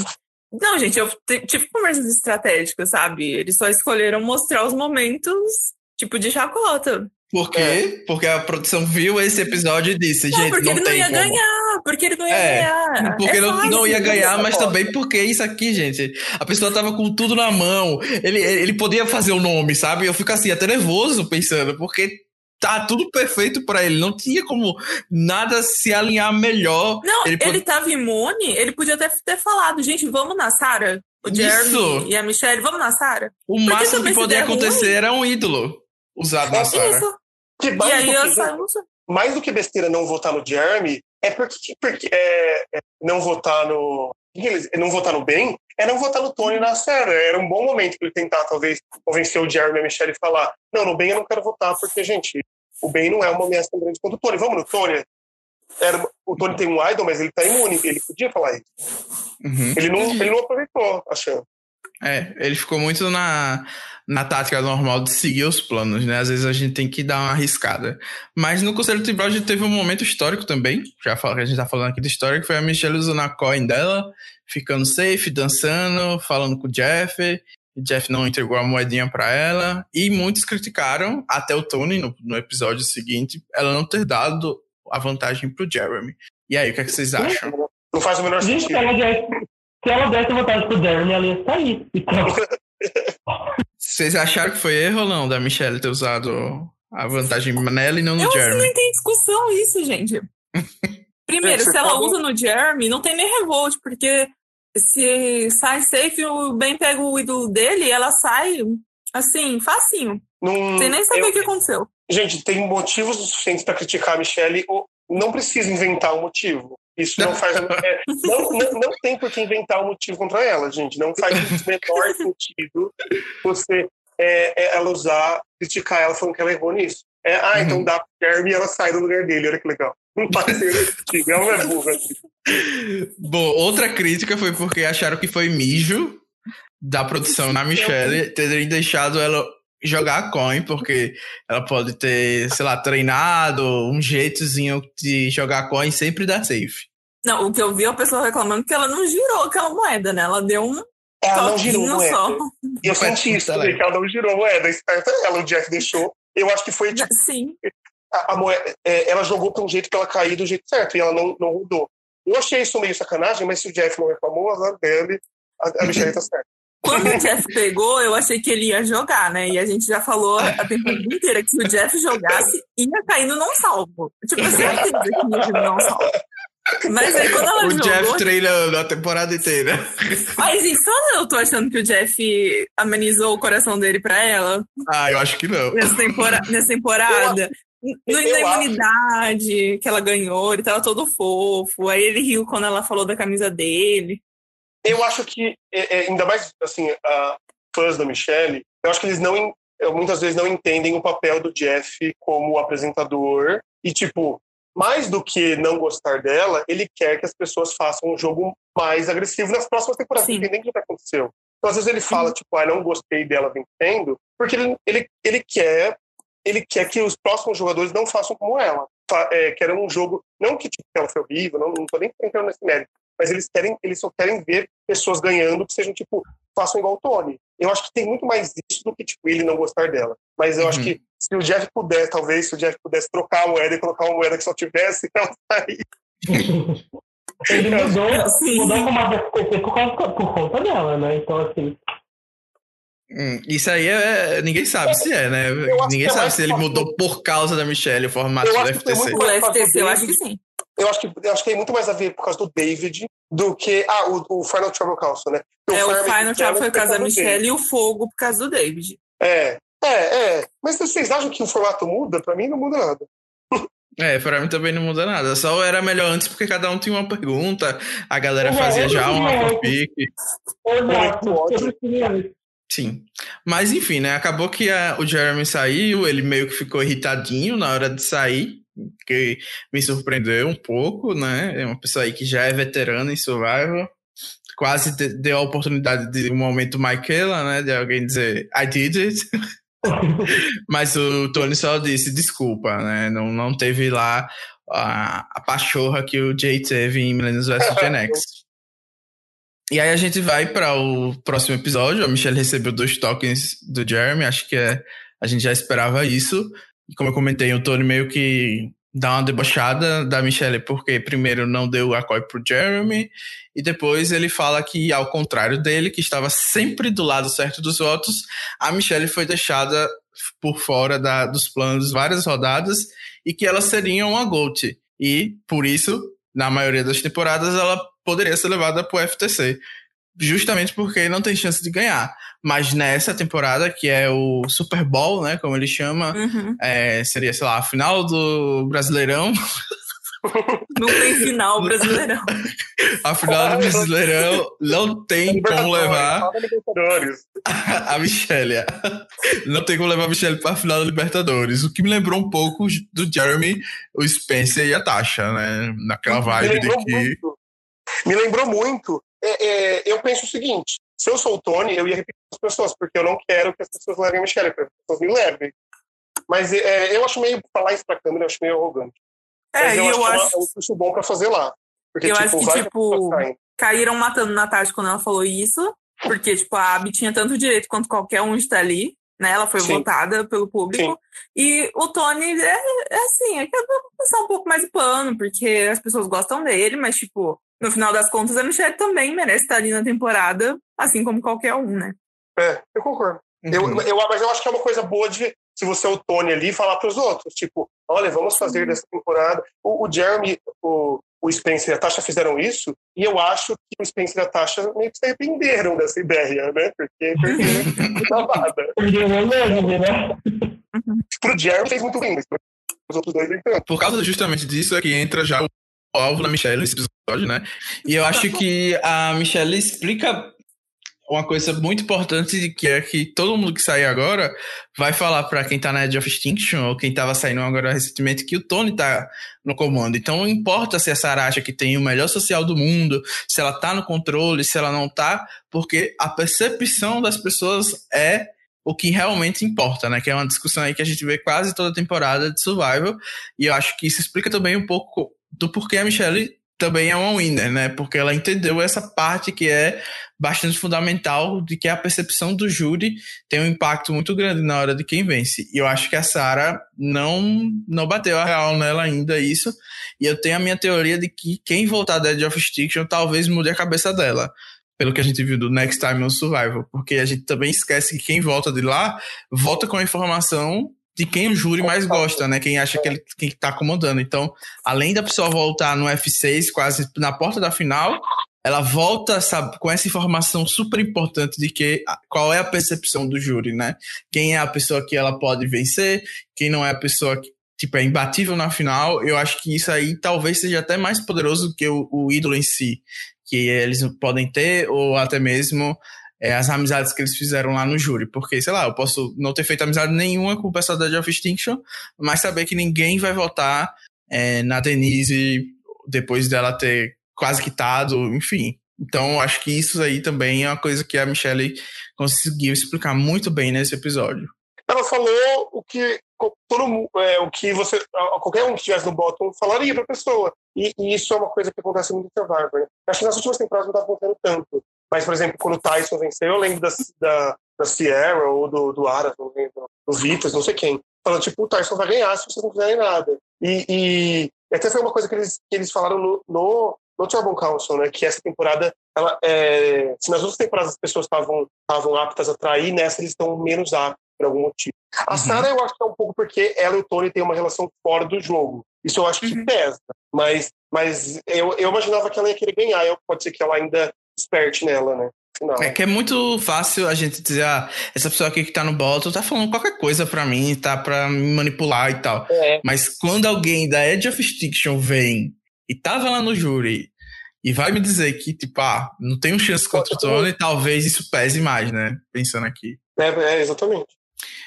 Não, gente, eu tive conversas estratégicas, sabe? Eles só escolheram mostrar os momentos, tipo, de chacota. Por quê? É. Porque a produção viu esse episódio e disse, não, gente, porque não ele não ia como. ganhar, porque ele não ia é, ganhar. Porque é não, não ia ganhar, mas também porque isso aqui, gente. A pessoa tava com tudo na mão. Ele, ele podia fazer o nome, sabe? Eu fico assim, até nervoso pensando, porque tá tudo perfeito para ele. Não tinha como nada se alinhar melhor. Não, ele, ele tava imune, ele podia até ter falado, gente, vamos na Sarah. O Jeremy Isso. e a Michelle, vamos na Sarah. O Porque máximo que podia acontecer ruim, era um ídolo usado na Sarah. Isso. Que mais, e aí eu mais do que besteira não votar no Jeremy, é porque, porque é, é, não votar no. Não votar no Ben é não votar no Tony na Sarah. Era um bom momento para ele tentar, talvez, convencer o Jeremy e a Michelle e falar: não, no Ben eu não quero votar, porque, gente, o Ben não é uma ameaça tão grande quanto o Tony. Vamos no Tony? Era, o Tony tem um idol, mas ele tá imune. Ele podia falar isso. Uhum. Ele, não, ele não aproveitou, achando. É, ele ficou muito na, na tática normal de seguir os planos, né? Às vezes a gente tem que dar uma arriscada. Mas no Conselho Tribal a gente teve um momento histórico também, já fala, a gente tá falando aqui de história, que foi a Michelle usando a coin dela, ficando safe, dançando, falando com o Jeff. Jeff não entregou a moedinha para ela. E muitos criticaram, até o Tony, no, no episódio seguinte, ela não ter dado a vantagem pro Jeremy. E aí, o que, é que vocês acham? Não faz o menor sentido. Se ela desse, se ela desse vantagem pro Jeremy, ela ia sair. Então... Vocês acharam que foi erro ou não da Michelle ter usado a vantagem nela e não no Eu Jeremy? Eu não tem discussão isso, gente. Primeiro, se ela usa no Jeremy, não tem nem revolt, porque se sai safe, o Ben pega o ídolo dele, ela sai assim, facinho. Num, Sem nem saber eu, o que aconteceu. Gente, tem motivos suficientes para criticar a Michelle. Não precisa inventar um motivo. Isso não faz. É, não, não, não, tem por que inventar um motivo contra ela, gente. Não faz o menor sentido você é, é, ela usar, criticar ela falando que ela errou nisso. É, ah, então uhum. dá pro Jeremy e ela sai do lugar dele. Olha que legal. Ela é burra. Bom, outra crítica foi porque acharam que foi mijo da produção na Michelle terem deixado ela jogar a coin, porque ela pode ter, sei lá, treinado um jeitozinho de jogar a coin sempre dá safe. Não, o que eu vi é a pessoa reclamando que ela não girou aquela moeda, né? Ela deu um ela não girou moeda. Só. E eu senti isso também, que ela não girou moeda. Esperta ela, o Jeff deixou. Eu acho que foi tipo. Sim. A, a moeda, é, ela jogou para um jeito que ela caiu do jeito certo e ela não, não rodou. Eu achei isso meio sacanagem, mas se o Jeff não reclamou, azar dele, a, a Michelle tá certa. Quando o Jeff pegou, eu achei que ele ia jogar, né? E a gente já falou a temporada inteira que se o Jeff jogasse, ia cair no não salvo. Tipo, certeza que ia no não salvo. Mas aí quando ela o jogou... Jeff treinando a temporada inteira. Mas gente, só eu tô achando que o Jeff amenizou o coração dele pra ela. Ah, eu acho que não. Nessa, tempora... Nessa temporada. Na imunidade acho. que ela ganhou, ele tava todo fofo. Aí ele riu quando ela falou da camisa dele. Eu acho que, é, é, ainda mais, assim, uh, fãs da Michelle, eu acho que eles não, muitas vezes não entendem o papel do Jeff como apresentador. E, tipo, mais do que não gostar dela, ele quer que as pessoas façam um jogo mais agressivo nas próximas temporadas, Sim. independente do que aconteceu. Então, às vezes ele fala, uhum. tipo, ah, não gostei dela vencendo, porque ele, ele, ele quer ele quer que os próximos jogadores não façam como ela. É, querem um jogo, não que tipo, ela foi horrível, não, não tô nem entrando nesse mérito, mas eles querem, eles só querem ver pessoas ganhando que sejam, tipo, façam igual o Tony. Eu acho que tem muito mais disso do que, tipo, ele não gostar dela. Mas eu uhum. acho que se o Jeff puder, talvez, se o Jeff pudesse trocar a moeda e colocar uma moeda que só tivesse, ela sair. ele mudou, Sim. mudou como a por, por conta dela, né? Então, assim, Hum, isso aí é, ninguém sabe se é, né? Ninguém é sabe se ele mudou por causa da Michelle o formato do FTC. O FTC, eu acho que sim. Eu acho que, eu acho que tem muito mais a ver por causa do David do que. Ah, o, o Final Trouble Council, né? O é, o Final Trouble foi por causa da Michelle e o Fogo por causa do David. É, é, é. Mas vocês acham que o formato muda? Pra mim não muda nada. É, pra mim também não muda nada. Só era melhor antes porque cada um tinha uma pergunta, a galera fazia já uma pique. Sim. Mas enfim, né? Acabou que a, o Jeremy saiu, ele meio que ficou irritadinho na hora de sair, que me surpreendeu um pouco, né? É uma pessoa aí que já é veterana em Survival. Quase deu a oportunidade de um momento Michaela, né? De alguém dizer, I did it. Mas o Tony só disse desculpa, né? Não, não teve lá a, a pachorra que o Jay teve em Millennials vs Gen X. E aí a gente vai para o próximo episódio. A Michelle recebeu dois tokens do Jeremy, acho que é, a gente já esperava isso. E como eu comentei, o Tony meio que dá uma debochada da Michelle, porque primeiro não deu a COI pro Jeremy, e depois ele fala que, ao contrário dele, que estava sempre do lado certo dos votos, a Michelle foi deixada por fora da, dos planos várias rodadas e que ela seria uma GOAT. E, por isso, na maioria das temporadas, ela poderia ser levada pro FTC. Justamente porque não tem chance de ganhar. Mas nessa temporada, que é o Super Bowl, né? Como ele chama, uhum. é, seria, sei lá, a final do Brasileirão. Não tem final brasileirão. A final do Brasileirão não tem como levar a Michelle. Não tem como levar a Michelle para a final da Libertadores. O que me lembrou um pouco do Jeremy, o Spencer e a Tasha, né? Naquela vibe de que. Muito. Me lembrou muito. É, é, eu penso o seguinte: se eu sou o Tony, eu ia repetir as pessoas, porque eu não quero que as pessoas levem a Michelle, que as pessoas me levem. Mas é, eu acho meio, falar isso pra câmera, eu acho meio arrogante. É, eu, eu acho. É um curso bom para fazer lá. Porque, eu tipo, acho que, tipo, caíram matando Natasha quando ela falou isso. Porque, tipo, a Abby tinha tanto direito quanto qualquer um de estar ali. Né? Ela foi Sim. votada pelo público. Sim. E o Tony é, é assim, é que eu vou passar um pouco mais o pano, porque as pessoas gostam dele, mas, tipo, no final das contas, a Michelle também merece estar ali na temporada, assim como qualquer um, né? É, eu concordo. Uhum. Eu, eu, mas eu acho que é uma coisa boa de se você é o Tony ali, falar para os outros, tipo, olha, vamos fazer uhum. dessa temporada. O, o Jeremy, o, o Spencer e a Tasha fizeram isso, e eu acho que o Spencer e a Tasha meio que se arrependeram dessa ideia, né? Porque perderam nada. né? Pro Jeremy fez muito bem, mas os outros dois então. Por causa justamente disso é que entra já o alvo na Michelle nesse episódio, né? E eu acho que a Michelle explica uma coisa muito importante que é que todo mundo que sair agora vai falar para quem tá na Edge of Extinction ou quem tava saindo agora recentemente que o Tony tá no comando. Então não importa se a Sarah acha que tem o melhor social do mundo, se ela tá no controle, se ela não tá, porque a percepção das pessoas é o que realmente importa, né? Que é uma discussão aí que a gente vê quase toda temporada de Survival. E eu acho que isso explica também um pouco do porquê a Michelle também é uma winner, né? Porque ela entendeu essa parte que é bastante fundamental de que a percepção do júri tem um impacto muito grande na hora de quem vence. E eu acho que a Sara não não bateu a real nela ainda isso. E eu tenho a minha teoria de que quem voltar da Edge of Extinction talvez mude a cabeça dela. Pelo que a gente viu do Next Time on Survival. Porque a gente também esquece que quem volta de lá volta com a informação de quem o júri mais gosta, né? Quem acha que ele quem tá comandando. Então, além da pessoa voltar no F6 quase na porta da final, ela volta sabe, com essa informação super importante de que qual é a percepção do júri, né? Quem é a pessoa que ela pode vencer, quem não é a pessoa que tipo, é imbatível na final. Eu acho que isso aí talvez seja até mais poderoso do que o, o ídolo em si, que eles podem ter, ou até mesmo é, as amizades que eles fizeram lá no júri. Porque, sei lá, eu posso não ter feito amizade nenhuma com o pessoal da of Extinction, mas saber que ninguém vai votar é, na Denise depois dela ter quase quitado, enfim. Então, acho que isso aí também é uma coisa que a Michelle conseguiu explicar muito bem nesse episódio. Ela falou o que todo, é, o que você qualquer um que estivesse no bottom falaria para a pessoa. E, e, isso é uma coisa que acontece muito em Survivor. Acho que nas últimas temporadas não estava acontecendo tanto. Mas, por exemplo, quando o Tyson venceu, eu lembro da, da, da Sierra ou do, do Aras, não lembro, do Vitas, não sei quem. Falando, tipo, o Tyson vai ganhar se vocês não fizerem nada. E, e até foi uma coisa que eles, que eles falaram no, no, no Turbo Council, né? Que essa temporada, ela, é, se nas outras temporadas as pessoas estavam aptas a trair, nessa eles estão menos aptos por algum motivo. A uhum. Sarah eu acho que é um pouco porque ela e o Tony têm uma relação fora do jogo. Isso eu acho que uhum. pesa. Mas, mas eu, eu imaginava que ela ia querer ganhar. Eu, pode ser que ela ainda desperte nela, né? Não. É que é muito fácil a gente dizer, ah, essa pessoa aqui que tá no bottom tá falando qualquer coisa pra mim, tá pra me manipular e tal. É. Mas quando alguém da Edge of Extinction vem e tava lá no júri e vai me dizer que, tipo, ah, não tem um chance contra o Tony, talvez isso pese mais, né? Pensando aqui. É, é exatamente.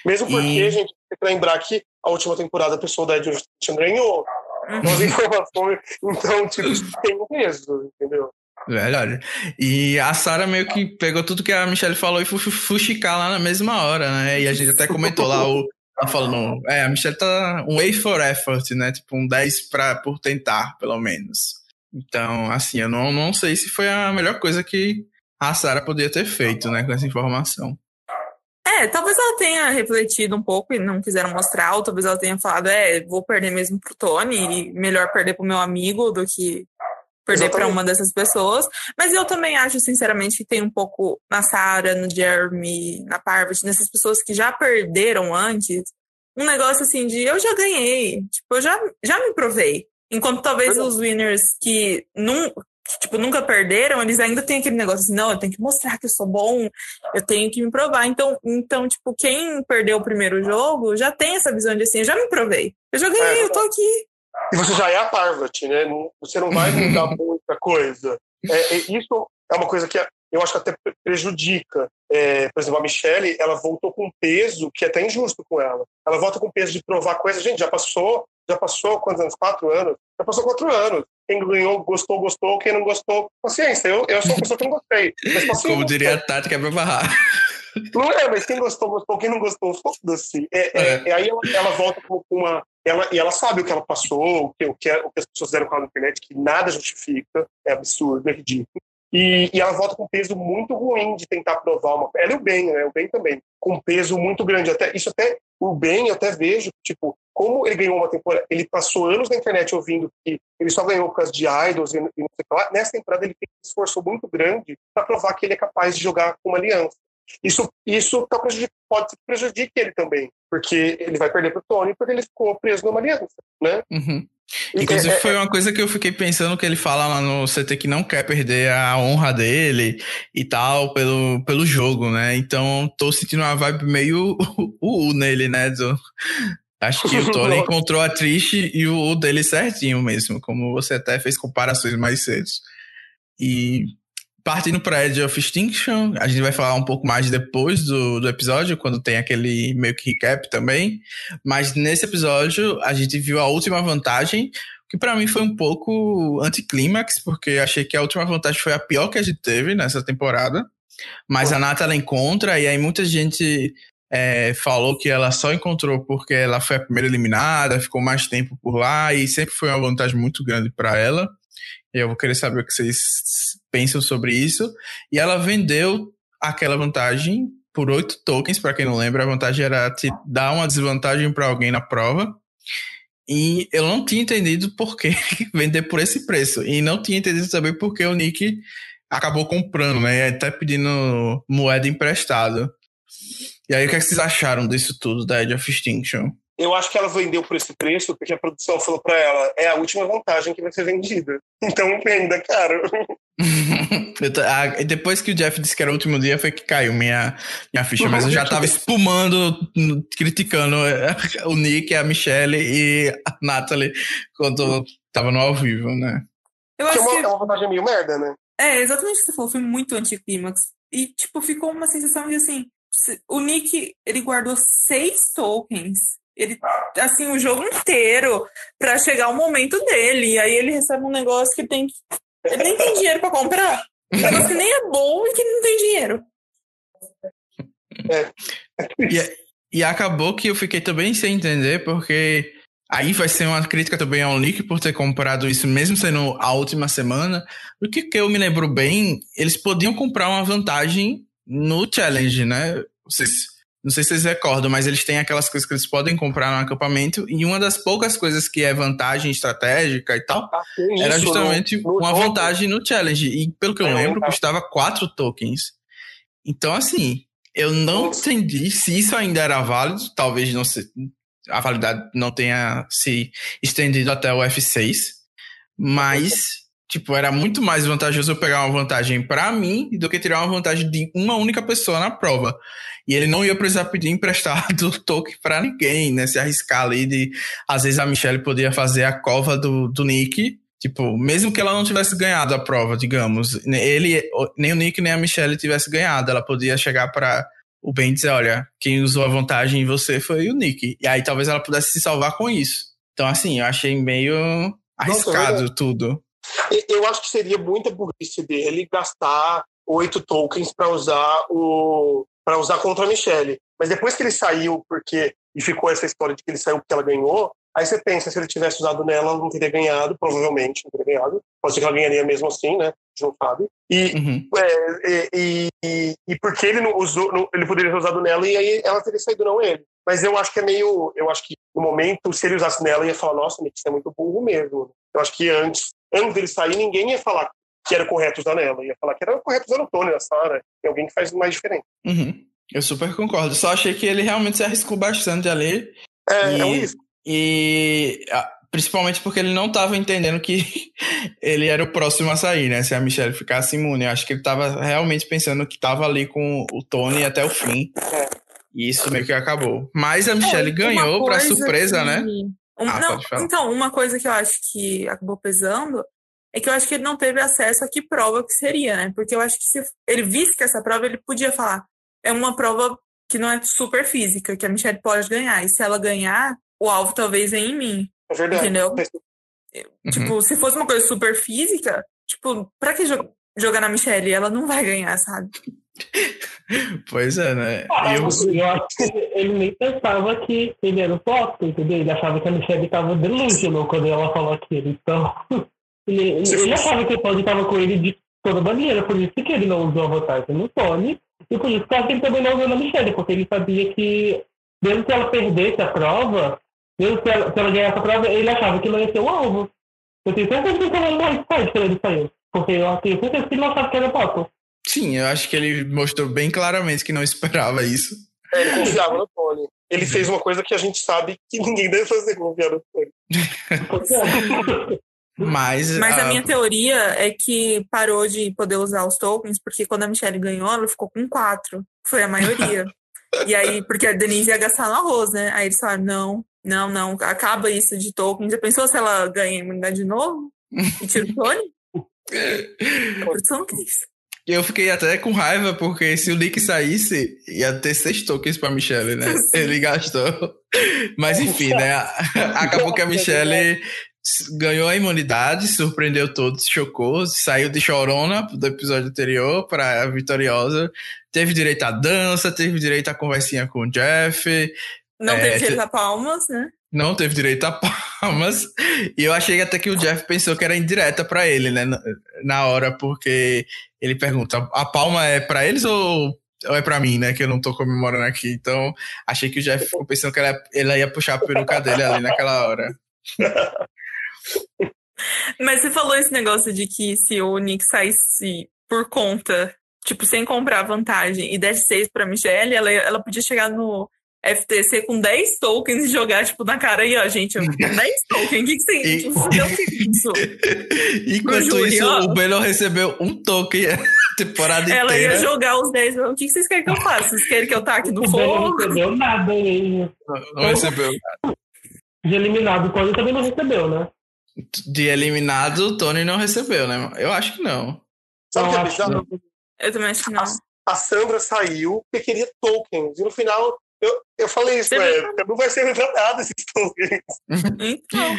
Mesmo porque, e... a gente tem que lembrar que a última temporada a pessoa da Edge of Extinction ganhou. Uhum. As informações, então, tipo, tem um peso, entendeu? Verdade. E a Sara meio que pegou tudo que a Michelle falou e foi fuxicar lá na mesma hora, né? E a gente até comentou lá o. Ela falou, é, a Michelle tá um A for effort, né? Tipo, um 10 pra, por tentar, pelo menos. Então, assim, eu não, não sei se foi a melhor coisa que a Sara poderia ter feito, né, com essa informação. É, talvez ela tenha refletido um pouco e não quiseram mostrar, ou talvez ela tenha falado, é, vou perder mesmo pro Tony, e melhor perder pro meu amigo do que perder para uma dessas pessoas. Mas eu também acho, sinceramente, que tem um pouco na Sarah, no Jeremy, na Parvati, nessas pessoas que já perderam antes, um negócio assim de eu já ganhei, tipo, eu já, já me provei. Enquanto talvez os winners que, num, que, tipo, nunca perderam, eles ainda têm aquele negócio assim, não, eu tenho que mostrar que eu sou bom, eu tenho que me provar. Então, então tipo, quem perdeu o primeiro jogo já tem essa visão de assim, eu já me provei. Eu já ganhei, é. eu tô aqui. E você já é a Parvati, né? Você não vai mudar muita coisa. É, é, isso é uma coisa que eu acho que até prejudica. É, por exemplo, a Michelle, ela voltou com peso que é até injusto com ela. Ela volta com peso de provar coisas. Gente, já passou, já passou quantos anos? Quatro anos? Já passou quatro anos. Quem ganhou, gostou, gostou. Quem não gostou, paciência. Eu, eu sou uma pessoa que não gostei. Mas, Como diria a Tati, que é pra barrar. Não é, mas quem gostou, gostou. Quem não gostou, foda-se. É, é, é. aí ela, ela volta com uma ela, e ela sabe o que ela passou, o que, o que, o que as pessoas fizeram com ela na internet, que nada justifica, é absurdo, é ridículo. E, e, ela volta com peso muito ruim de tentar provar uma Ela e o Ben, né? O Ben também, com peso muito grande. Até, isso até, o Ben, eu até vejo, tipo, como ele ganhou uma temporada, ele passou anos na internet ouvindo que ele só ganhou por causa de idols e, e não sei o que lá. Nessa temporada ele fez um esforço muito grande para provar que ele é capaz de jogar com uma aliança. Isso, isso tá pode ser que prejudique ele também, porque ele vai perder para o Tony porque ele ficou preso numa aliança, né? Uhum. Inclusive, é, é, foi uma coisa que eu fiquei pensando que ele fala lá no CT que não quer perder a honra dele e tal pelo, pelo jogo, né? Então, tô sentindo uma vibe meio u, nele, né? Do... Acho que o Tony encontrou a Trish e o U dele certinho mesmo, como você até fez comparações mais cedo. E Partindo para Edge of Extinction, a gente vai falar um pouco mais depois do, do episódio, quando tem aquele meio que recap também. Mas nesse episódio, a gente viu a última vantagem, que para mim foi um pouco anticlímax, porque achei que a última vantagem foi a pior que a gente teve nessa temporada. Mas a Nata ela encontra, e aí muita gente é, falou que ela só encontrou porque ela foi a primeira eliminada, ficou mais tempo por lá, e sempre foi uma vantagem muito grande para ela. Eu vou querer saber o que vocês pensam sobre isso. E ela vendeu aquela vantagem por oito tokens, para quem não lembra, a vantagem era te dar uma desvantagem para alguém na prova. E eu não tinha entendido por que vender por esse preço. E não tinha entendido também por que o Nick acabou comprando, né? Até pedindo moeda emprestada. E aí, o que, é que vocês acharam disso tudo da Edge of Extinction? Eu acho que ela vendeu por esse preço porque a produção falou para ela: é a última vantagem que vai ser vendida. Então venda, cara. Ah, depois que o Jeff disse que era o último dia, foi que caiu minha, minha ficha, mas eu já tava espumando, criticando eh, o Nick, a Michelle e a Natalie quando tava no ao vivo, né? Eu acho que é uma, é uma vantagem meio merda, né? É, exatamente o que você falou, foi muito anticlímax. E, tipo, ficou uma sensação de assim: o Nick, ele guardou seis tokens ele assim o jogo inteiro para chegar o momento dele. E aí ele recebe um negócio que tem ele nem tem dinheiro para comprar. Um negócio que nem é bom e que não tem dinheiro. É. e, e acabou que eu fiquei também sem entender porque aí vai ser uma crítica também ao Nick por ter comprado isso mesmo sendo a última semana. Porque que eu me lembro bem eles podiam comprar uma vantagem no challenge né? Vocês não sei se vocês recordam, mas eles têm aquelas coisas que eles podem comprar no acampamento. E uma das poucas coisas que é vantagem estratégica e tal, ah, era justamente no, no uma jogo. vantagem no challenge. E pelo que eu é, lembro, tá. custava quatro tokens. Então, assim, eu não entendi se isso ainda era válido. Talvez não se, a validade não tenha se estendido até o F6. Mas Tipo, era muito mais vantajoso eu pegar uma vantagem para mim do que tirar uma vantagem de uma única pessoa na prova. E ele não ia precisar pedir emprestado token para ninguém, né? Se arriscar ali de. Às vezes a Michelle podia fazer a cova do, do Nick. Tipo, mesmo que ela não tivesse ganhado a prova, digamos, ele, nem o Nick nem a Michelle tivesse ganhado, ela podia chegar para o Ben dizer: olha, quem usou a vantagem em você foi o Nick. E aí talvez ela pudesse se salvar com isso. Então, assim, eu achei meio arriscado Nossa, tudo. Eu acho que seria muita burrice dele gastar oito tokens para usar o para usar contra a Michelle. Mas depois que ele saiu, porque e ficou essa história de que ele saiu porque ela ganhou, Aí você pensa, se ele tivesse usado nela, ela não teria ganhado, provavelmente não teria ganhado. Pode ser que ela ganharia mesmo assim, né? Não sabe. E, uhum. é, e, e, e, porque ele não usou, não, ele poderia ter usado nela e aí ela teria saído, não ele. Mas eu acho que é meio. Eu acho que no momento, se ele usasse nela, ia falar, nossa, Nick, você é muito burro mesmo. Eu acho que antes, antes dele sair, ninguém ia falar que era correto usar nela. Ia falar que era correto usar o Tony, a Sarah. Tem alguém que faz mais diferente. Uhum. Eu super concordo. Só achei que ele realmente se arriscou bastante ali. É, e, é um risco. E principalmente porque ele não estava entendendo que ele era o próximo a sair, né? Se a Michelle ficasse imune. Eu acho que ele estava realmente pensando que estava ali com o Tony até o fim. É. E isso meio que acabou. Mas a Michelle é, ganhou para surpresa, né? que... né? Um, ah, não, então, uma coisa que eu acho que acabou pesando é que eu acho que ele não teve acesso a que prova que seria, né? Porque eu acho que se ele visse que essa prova, ele podia falar é uma prova que não é super física, que a Michelle pode ganhar. E se ela ganhar, o alvo talvez venha em mim. É verdade. Entendeu? Uhum. Tipo, se fosse uma coisa super física, tipo, pra que jo jogar na Michelle? Ela não vai ganhar, sabe? Pois é, né? Ah, eu... eu acho que ele nem pensava que ele era o foto, entendeu? Ele achava que a Michelle tava delusional quando ela falou aquilo. Então, ele, ele achava que o Tony tava com ele de toda maneira, por isso que ele não usou a vantagem no Tony. E por isso que ele também não usou na Michelle, porque ele sabia que, mesmo que ela perdesse a prova, mesmo que ela, se ela ganhasse a prova, ele achava que não ia ser o alvo. Eu tenho certeza que ele não faz quando ele saiu. Porque eu tenho certeza que ele não achava que era Potter. Sim, eu acho que ele mostrou bem claramente que não esperava isso. É, ele confiava no Tony. Ele fez uma coisa que a gente sabe que ninguém deve fazer, confiar no Tony. Mas, Mas a... a minha teoria é que parou de poder usar os tokens, porque quando a Michelle ganhou, ela ficou com quatro. Foi a maioria. e aí, porque a Denise ia gastar no arroz, né? Aí eles falaram, não, não, não, acaba isso de tokens. Já pensou se ela ganha imunidade de novo? E tira o Tony? Eu fiquei até com raiva, porque se o Nick saísse, ia ter seis tokens pra Michelle, né? Ele gastou. Mas enfim, né? Acabou que a Michelle ganhou a imunidade, surpreendeu todos, chocou, saiu de chorona do episódio anterior para a vitoriosa, teve direito à dança, teve direito à conversinha com o Jeff. Não é, teve direito a palmas, né? Não teve direito a palmas. E eu achei até que o Jeff pensou que era indireta para ele, né? Na hora, porque ele pergunta: a palma é para eles ou ou é pra mim, né? Que eu não tô comemorando aqui. Então, achei que o Jeff ficou pensando que ela, ela ia puxar a peruca dele ali naquela hora. Mas você falou esse negócio de que se o Nick saísse por conta, tipo, sem comprar vantagem e desse 6 pra Michelle, ela, ela podia chegar no FTC com 10 tokens e jogar, tipo, na cara aí, ó, gente, 10 tokens, o que, que você e... isso? Enquanto isso, ó, o Belo recebeu um token a temporada ela inteira. Ela ia jogar os 10, o que, que vocês querem que eu faça? Vocês querem que eu taque no fogo? Não recebeu nada mesmo. Não, não recebeu nada. De eliminado, o Tony também não recebeu, né? De eliminado, o Tony não recebeu, né? Eu acho que não. Sabe o que é bizarro? Eu também acho que não. A, a Sandra saiu porque queria tokens. E no final, eu, eu falei isso, né? Não vai servir pra nada esses tokens. então.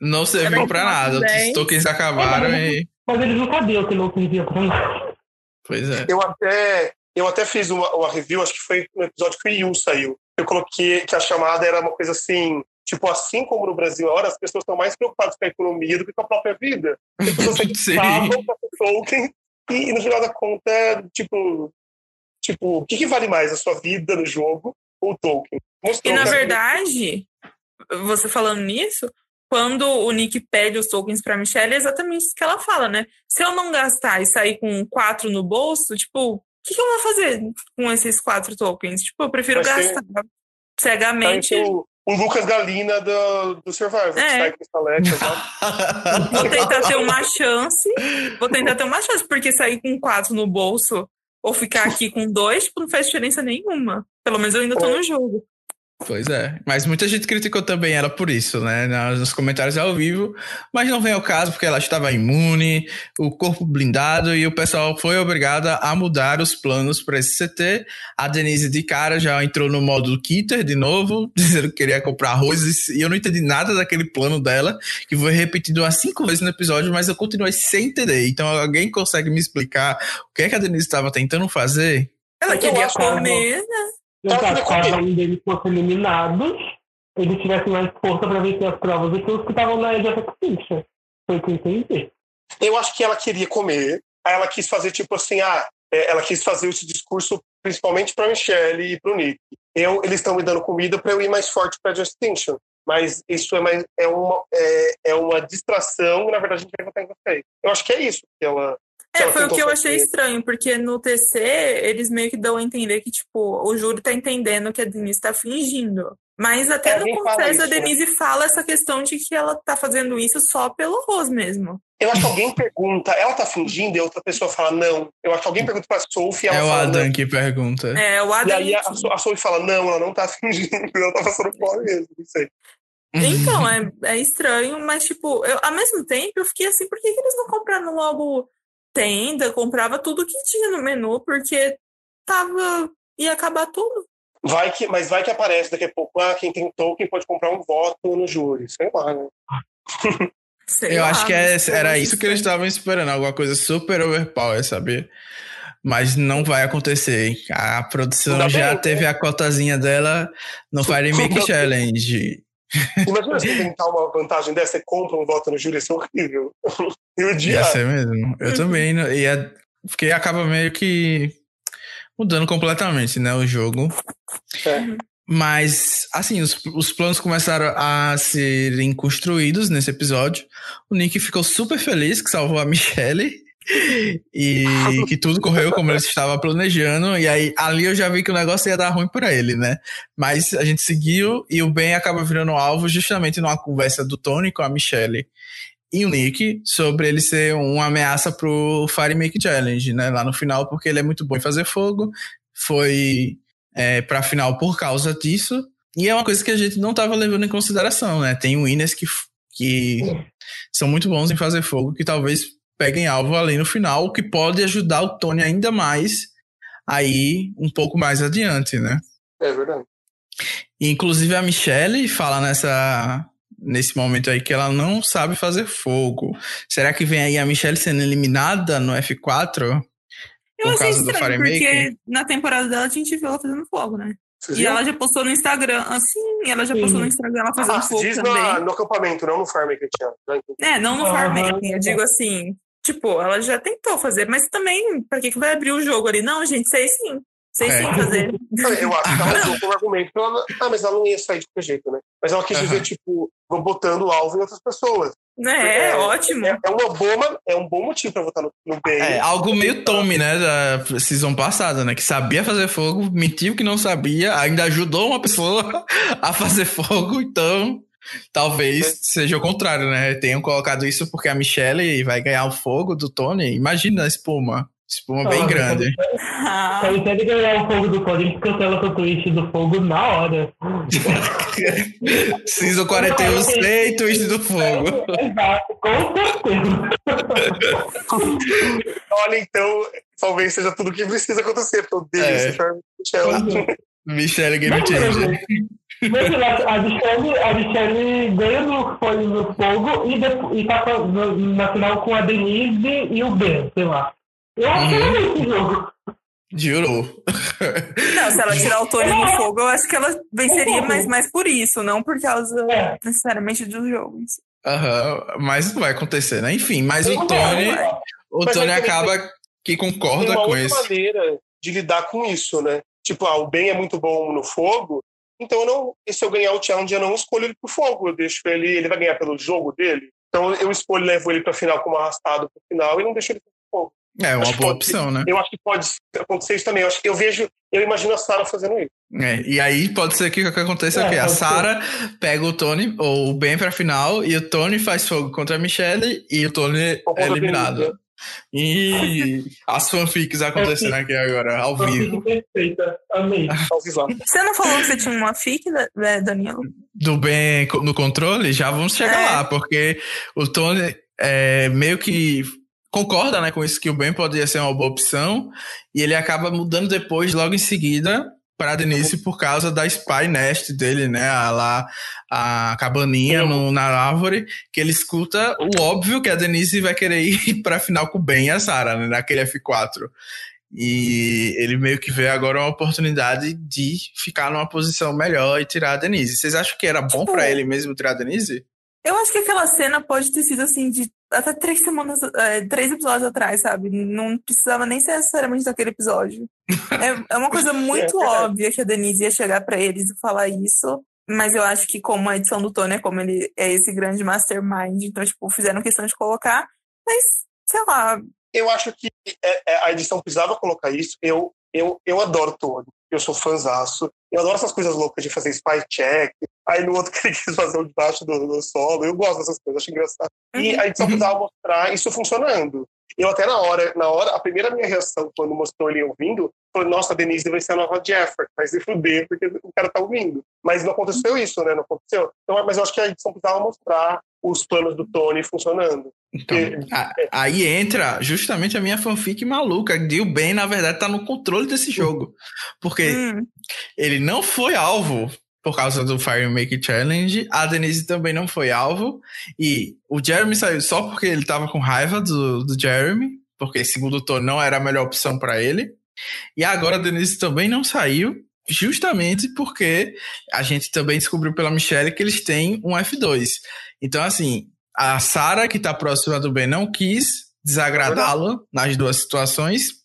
Não serviu pra nada. Os tokens acabaram é, e. Mas eles não sabiam que não servia pra nada. Pois é. Eu até, eu até fiz uma, uma review, acho que foi no episódio que o Yu saiu. Eu coloquei que a chamada era uma coisa assim Tipo, assim como no Brasil agora, as pessoas estão mais preocupadas com a economia do que com a própria vida. As pessoas pagam para token e, no final da conta, tipo, tipo o que, que, vale mais, a sua vida no jogo ou o token? Mostrou e, na verdade, você falando nisso, quando o Nick pede os tokens para Michelle, é exatamente isso que ela fala, né? Se eu não gastar e sair com quatro no bolso, tipo, o que, que, eu vou fazer com esses quatro tokens? Tipo, eu prefiro Mas gastar tem... cegamente. Tá, então, o Lucas Galina do, do Survivor, é. que sai com Vou tentar ter uma chance. Vou tentar ter uma chance, porque sair com quatro no bolso ou ficar aqui com dois, tipo, não faz diferença nenhuma. Pelo menos eu ainda tô no jogo. Pois é, mas muita gente criticou também ela por isso, né? Nos comentários ao vivo, mas não vem ao caso porque ela estava imune, o corpo blindado e o pessoal foi obrigado a mudar os planos para esse CT. A Denise de cara já entrou no modo Kitter de novo, dizendo que queria comprar arroz e eu não entendi nada daquele plano dela, que foi repetido umas cinco vezes no episódio, mas eu continuei sem entender. Então alguém consegue me explicar o que é que a Denise estava tentando fazer? Ela queria comer, né? Caso cada um deles fosse eliminados, eles tivessem mais força para vencer as provas do que os que estavam na Edge of Extinction. Foi o que eu entendi. Eu acho que ela queria comer, aí ela quis fazer tipo assim, ah, é, ela quis fazer esse discurso principalmente para Michelle e para o Nick. Eu, eles estão me dando comida para eu ir mais forte para a Extinction. Mas isso é, mais, é, uma, é, é uma distração, na verdade a gente vai votar em você. Eu acho que é isso que ela, é, foi o que eu achei estranho, porque no TC eles meio que dão a entender que, tipo, o júri tá entendendo que a Denise tá fingindo. Mas até é, no confesso a né? Denise né? fala essa questão de que ela tá fazendo isso só pelo Rose mesmo. Eu acho que alguém pergunta, ela tá fingindo e outra pessoa fala não. Eu acho que alguém pergunta pra Sophie ela É o Adam não. que pergunta. É, o Adam. E aí a, a Sophie fala, não, ela não tá fingindo, ela tá passando fora mesmo, não sei. Então, é, é estranho, mas, tipo, eu, ao mesmo tempo eu fiquei assim, por que, que eles não compraram logo tenda, comprava tudo que tinha no menu, porque tava. ia acabar tudo. Vai que, mas vai que aparece daqui a pouco, ah, quem tem token pode comprar um voto no júri, sei lá, né? Sei Eu lá, acho que é, era isso que eles estavam esperando, alguma coisa super overpower, sabe? Mas não vai acontecer. A produção Ainda já bem, teve a cotazinha dela no Fire Make. Challenge. Imagina você tentar uma vantagem dessa, você compra um voto no júri, isso é horrível. E o Ia ser mesmo. Eu também. não- Ia, porque acaba meio que mudando completamente, né? O jogo. É. Mas, assim, os, os planos começaram a serem construídos nesse episódio. O Nick ficou super feliz que salvou a Michelle. E que tudo correu como ele estava planejando. E aí, ali eu já vi que o negócio ia dar ruim pra ele, né? Mas a gente seguiu e o Ben acaba virando alvo justamente numa conversa do Tony com a Michelle e o Nick sobre ele ser uma ameaça pro Fire Make Challenge, né? Lá no final, porque ele é muito bom em fazer fogo. Foi é, pra final por causa disso. E é uma coisa que a gente não tava levando em consideração, né? Tem winners que, que são muito bons em fazer fogo, que talvez peguem alvo ali no final, o que pode ajudar o Tony ainda mais aí um pouco mais adiante, né? É verdade. E, inclusive a Michelle fala nessa nesse momento aí que ela não sabe fazer fogo. Será que vem aí a Michelle sendo eliminada no F4? Eu Por achei causa do estranho, Fire porque na temporada dela a gente viu ela fazendo fogo, né? Vocês E viram? ela já postou no Instagram, assim, ela já Sim. postou no Instagram ela fazendo Ah, fogo diz também. na, no acampamento, não no Farmaker. Já entendi. É, não no Aham. Farmaking, eu digo assim, tipo, ela já tentou fazer, mas também, pra que, que vai abrir o jogo ali? Não, gente, sei sim. Sei É. sim fazer. Eu acho que ela usou como argumento. Ela, ah, mas ela não ia sair de qualquer jeito, né? Mas ela quis dizer, tipo, vou botando o alvo em outras pessoas. Né, é, ótimo. É, é uma boa, é um bom motivo pra votar no, no bem. É, algo meio Tommy, né, da season passada, né, que sabia fazer fogo, mentiu que não sabia, ainda ajudou uma pessoa a fazer fogo, então talvez seja o contrário, né, tenham colocado isso porque a Michelle vai ganhar o fogo do Tony, imagina a espuma, espuma bem Ah, grande. Ah, Quando ele ganhar o fogo do Código, ele cancela o twist do fogo na hora. Season 41 sei twist do fogo. Exato, com certeza. Olha, então, talvez seja tudo o que precisa acontecer. Porque eu odeio É. Channel. Michelle Game Changer. Mas a Michelle, a Michelle ganha no, foi no fogo e, depois, e tá na final com a Denise e o Ben, sei lá. Eu acho Uhum. que é esse jogo. Jurou. não, se ela tirar o Tony do fogo, eu acho que ela venceria, mas mais por isso, não por causa É. necessariamente do jogo. em si. Aham, mas não vai acontecer, né? Enfim, mas o Tony, vai. o Mas Tony acaba que Tem concorda uma com outra isso. maneira de lidar com isso, né? Tipo, ah, o bem é muito bom no fogo, então eu não, e se eu ganhar o challenge, eu não escolho ele pro fogo. Eu deixo ele, ele vai ganhar pelo jogo dele. Então eu escolho, levo ele pra final como arrastado pro final e não deixo ele pro fogo. É uma Acho que boa pode- opção, né? Eu acho que pode acontecer isso também. Eu, acho, eu vejo, eu imagino a Sarah fazendo isso. É, e aí pode ser que o que aconteça é, É, que a. Sarah pega o Tony ou o Ben pra final e o Tony faz fogo contra a Michelle e o Tony é eliminado. E as fanfics acontecendo aqui agora, ao vivo. Perfeita, amei. Você não falou que você tinha uma fic, né, Danilo? Do Ben co- no controle, já vamos chegar É. lá, porque o Tony é, meio que concorda né, com isso que o Ben poderia ser uma boa opção e ele acaba mudando depois, logo em seguida, para Denise por causa da Spy Nest dele, né? A, lá, a cabaninha no- na árvore, que ele escuta o óbvio que a Denise vai querer ir pra final com o Ben e a Sarah, né? Naquele F4. E ele meio que vê agora uma oportunidade de ficar numa posição melhor e tirar a Denise. Vocês acham que era bom para tipo, ele mesmo tirar a Denise? Eu acho que aquela cena pode ter sido assim de até três semanas, é, três episódios atrás, sabe? Não precisava nem ser necessariamente daquele episódio. é, é uma coisa muito é óbvia que a Denise ia chegar para eles e falar isso. Mas eu acho que como a edição do Tony é como ele é esse grande mastermind, então, tipo, fizeram questão de colocar. Mas, sei lá. Eu acho que é, é, a edição precisava colocar isso. Eu, eu, eu adoro Tony. Eu sou fãzaço. Eu adoro essas coisas loucas de fazer spy check. Aí no outro que ele quis fazer o debaixo do, do solo. Eu gosto dessas coisas, acho engraçado. E uhum. a edição precisava mostrar isso funcionando. Eu até na hora, na hora, a primeira minha reação quando mostrou ele ouvindo, foi, nossa, a Denise vai ser a nova Jeffrey, vai se fuder, porque o cara tá ouvindo. Mas não aconteceu isso, né? Não aconteceu. Então, mas eu acho que a edição precisava mostrar os planos do Tony funcionando. Então, porque, a, aí entra justamente a minha fanfic maluca. De o Ben, na verdade, tá no controle desse jogo. Porque hum. ele não foi alvo por causa do Fire Make Challenge. A Denise também não foi alvo. E o Jeremy saiu só porque ele tava com raiva do, do Jeremy, porque segundo o Tony não era a melhor opção para ele. E agora a Denise também não saiu, justamente porque a gente também descobriu pela Michelle que eles têm um F2. Então, assim, a Sarah, que tá próxima do Ben, não quis desagradá-lo nas duas situações,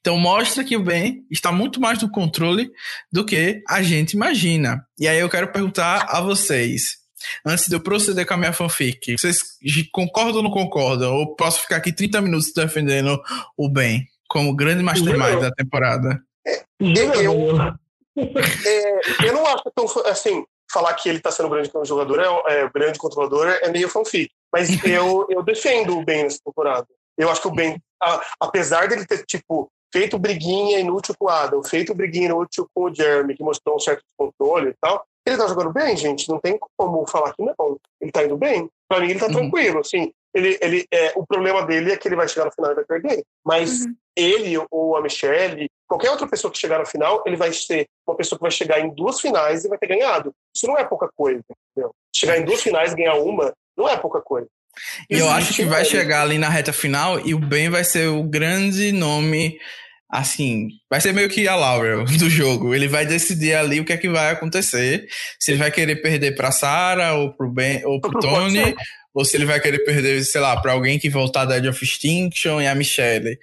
então mostra que o bem está muito mais no controle do que a gente imagina. E aí eu quero perguntar a vocês, antes de eu proceder com a minha fanfic, vocês concordam ou não concordam? Ou posso ficar aqui 30 minutos defendendo o bem como grande mastermind da temporada? É, eu, é, eu não acho tão assim falar que ele está sendo grande jogador, é, é grande controlador, é meio fanfic. Mas eu, eu defendo o Ben nessa temporada. Eu acho que o Ben, a, apesar dele ter, tipo, feito briguinha inútil com o Adam, feito briguinha inútil com o Jeremy, que mostrou um certo controle e tal, ele tá jogando bem, gente. Não tem como falar que não. Ele tá indo bem. Pra mim, ele tá uhum. tranquilo, assim. Ele, ele, é, o problema dele é que ele vai chegar no final e vai perder. Mas uhum. Ele ou a Michelle, qualquer outra pessoa que chegar no final, ele vai ser uma pessoa que vai chegar em duas finais e vai ter ganhado. Isso não é pouca coisa, entendeu? Chegar em duas finais e ganhar uma não é pouca coisa. E eu acho que vai chegar ali na reta final e o Ben vai ser o grande nome, assim, vai ser meio que a Laurel do jogo. Ele vai decidir ali o que é que vai acontecer. Se ele vai querer perder para Sarah ou pro Ben ou pro Tony, ou se ele vai querer perder, sei lá, para alguém que voltar da Edge of Extinction e a Michelle.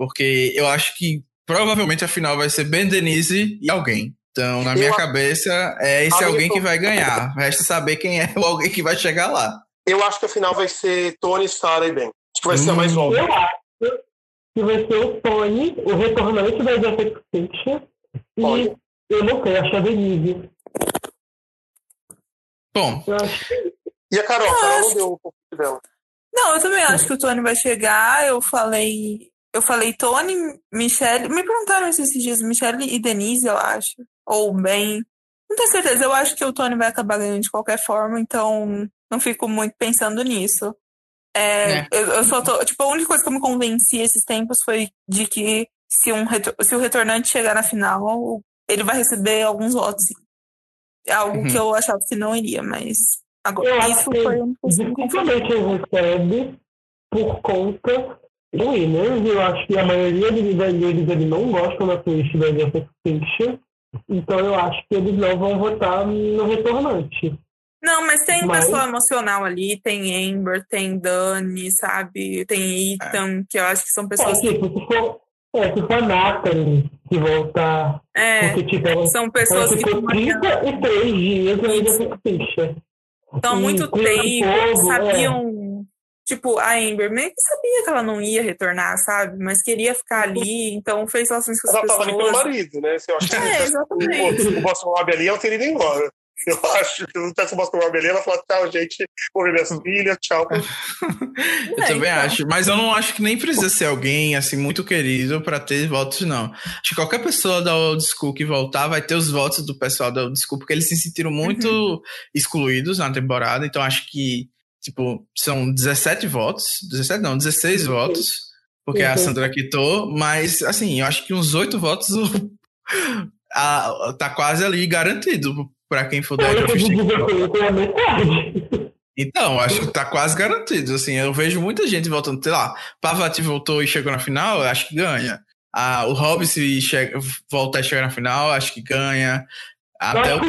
Porque eu acho que provavelmente a final vai ser Ben Denise e alguém. Então, na minha eu, cabeça, é esse alguém que vai ganhar. Resta saber quem é o alguém que vai chegar lá. Eu acho que a final vai ser Tony, Sarah e Ben. Acho que vai hum. ser a mais óbvia. Eu acho que vai ser o Tony, o retornante da Jessica Fiction. E eu não sei, acho que é a Denise. Bom. E a Carol? A Carol não deu um pouco dela. Não, eu também acho que o Tony vai chegar. Eu falei. Eu falei Tony, Michelle. Me perguntaram esses dias, Michelle e Denise, eu acho. Ou Ben. Não tenho certeza. Eu acho que o Tony vai acabar ganhando de qualquer forma, então não fico muito pensando nisso. É, é. Eu, eu, só tô. Tipo, a única coisa que eu me convenci esses tempos foi de que se, um, se o retornante chegar na final, ele vai receber alguns votos. É algo uhum. que eu achava que não iria, mas agora eu isso foi um Dificilmente ele recebe por conta do Winners. Eu acho que a maioria deles, ele não gostam da twist da Jessica Fiction. Então eu acho que eles não vão votar no retornante. Não, mas tem mas... pessoa emocional ali, tem Amber, tem Dani, sabe? Tem Ethan, é. que eu acho que são pessoas. É, tipo, se for, é, se for Nathalie que voltar. É, porque, tipo, são pessoas que. Ficou 33 dias ainda com ficha. Estão muito tempo, é. sabiam. Tipo, a Amber meio que sabia que ela não ia retornar, sabe? Mas queria ficar ali, então fez relações com as ela pessoas. Ela tava ali pelo marido, né? Se eu acho é, exatamente. O Boston Lab ali, ela teria ido embora. Eu acho que não tivesse mostrado uma beleza, ela falou, tchau, gente, vou ver minhas filhas, tchau. eu é, também então. acho, mas eu não acho que nem precisa ser alguém, assim, muito querido para ter votos, não. Acho que qualquer pessoa da Old School que voltar vai ter os votos do pessoal da Old School, porque eles se sentiram muito uhum. excluídos na temporada, então acho que, tipo, são 17 votos, 17 não, 16 uhum. votos, porque uhum. a Sandra quitou, mas, assim, eu acho que uns 8 votos a, tá quase ali garantido para quem for da of Então, acho que tá quase garantido. Assim, eu vejo muita gente voltando, sei lá, Pavati voltou e chegou na final, eu acho que ganha. Ah, o Hobbs, se chega, voltar a chegar na final, acho que ganha. Até o...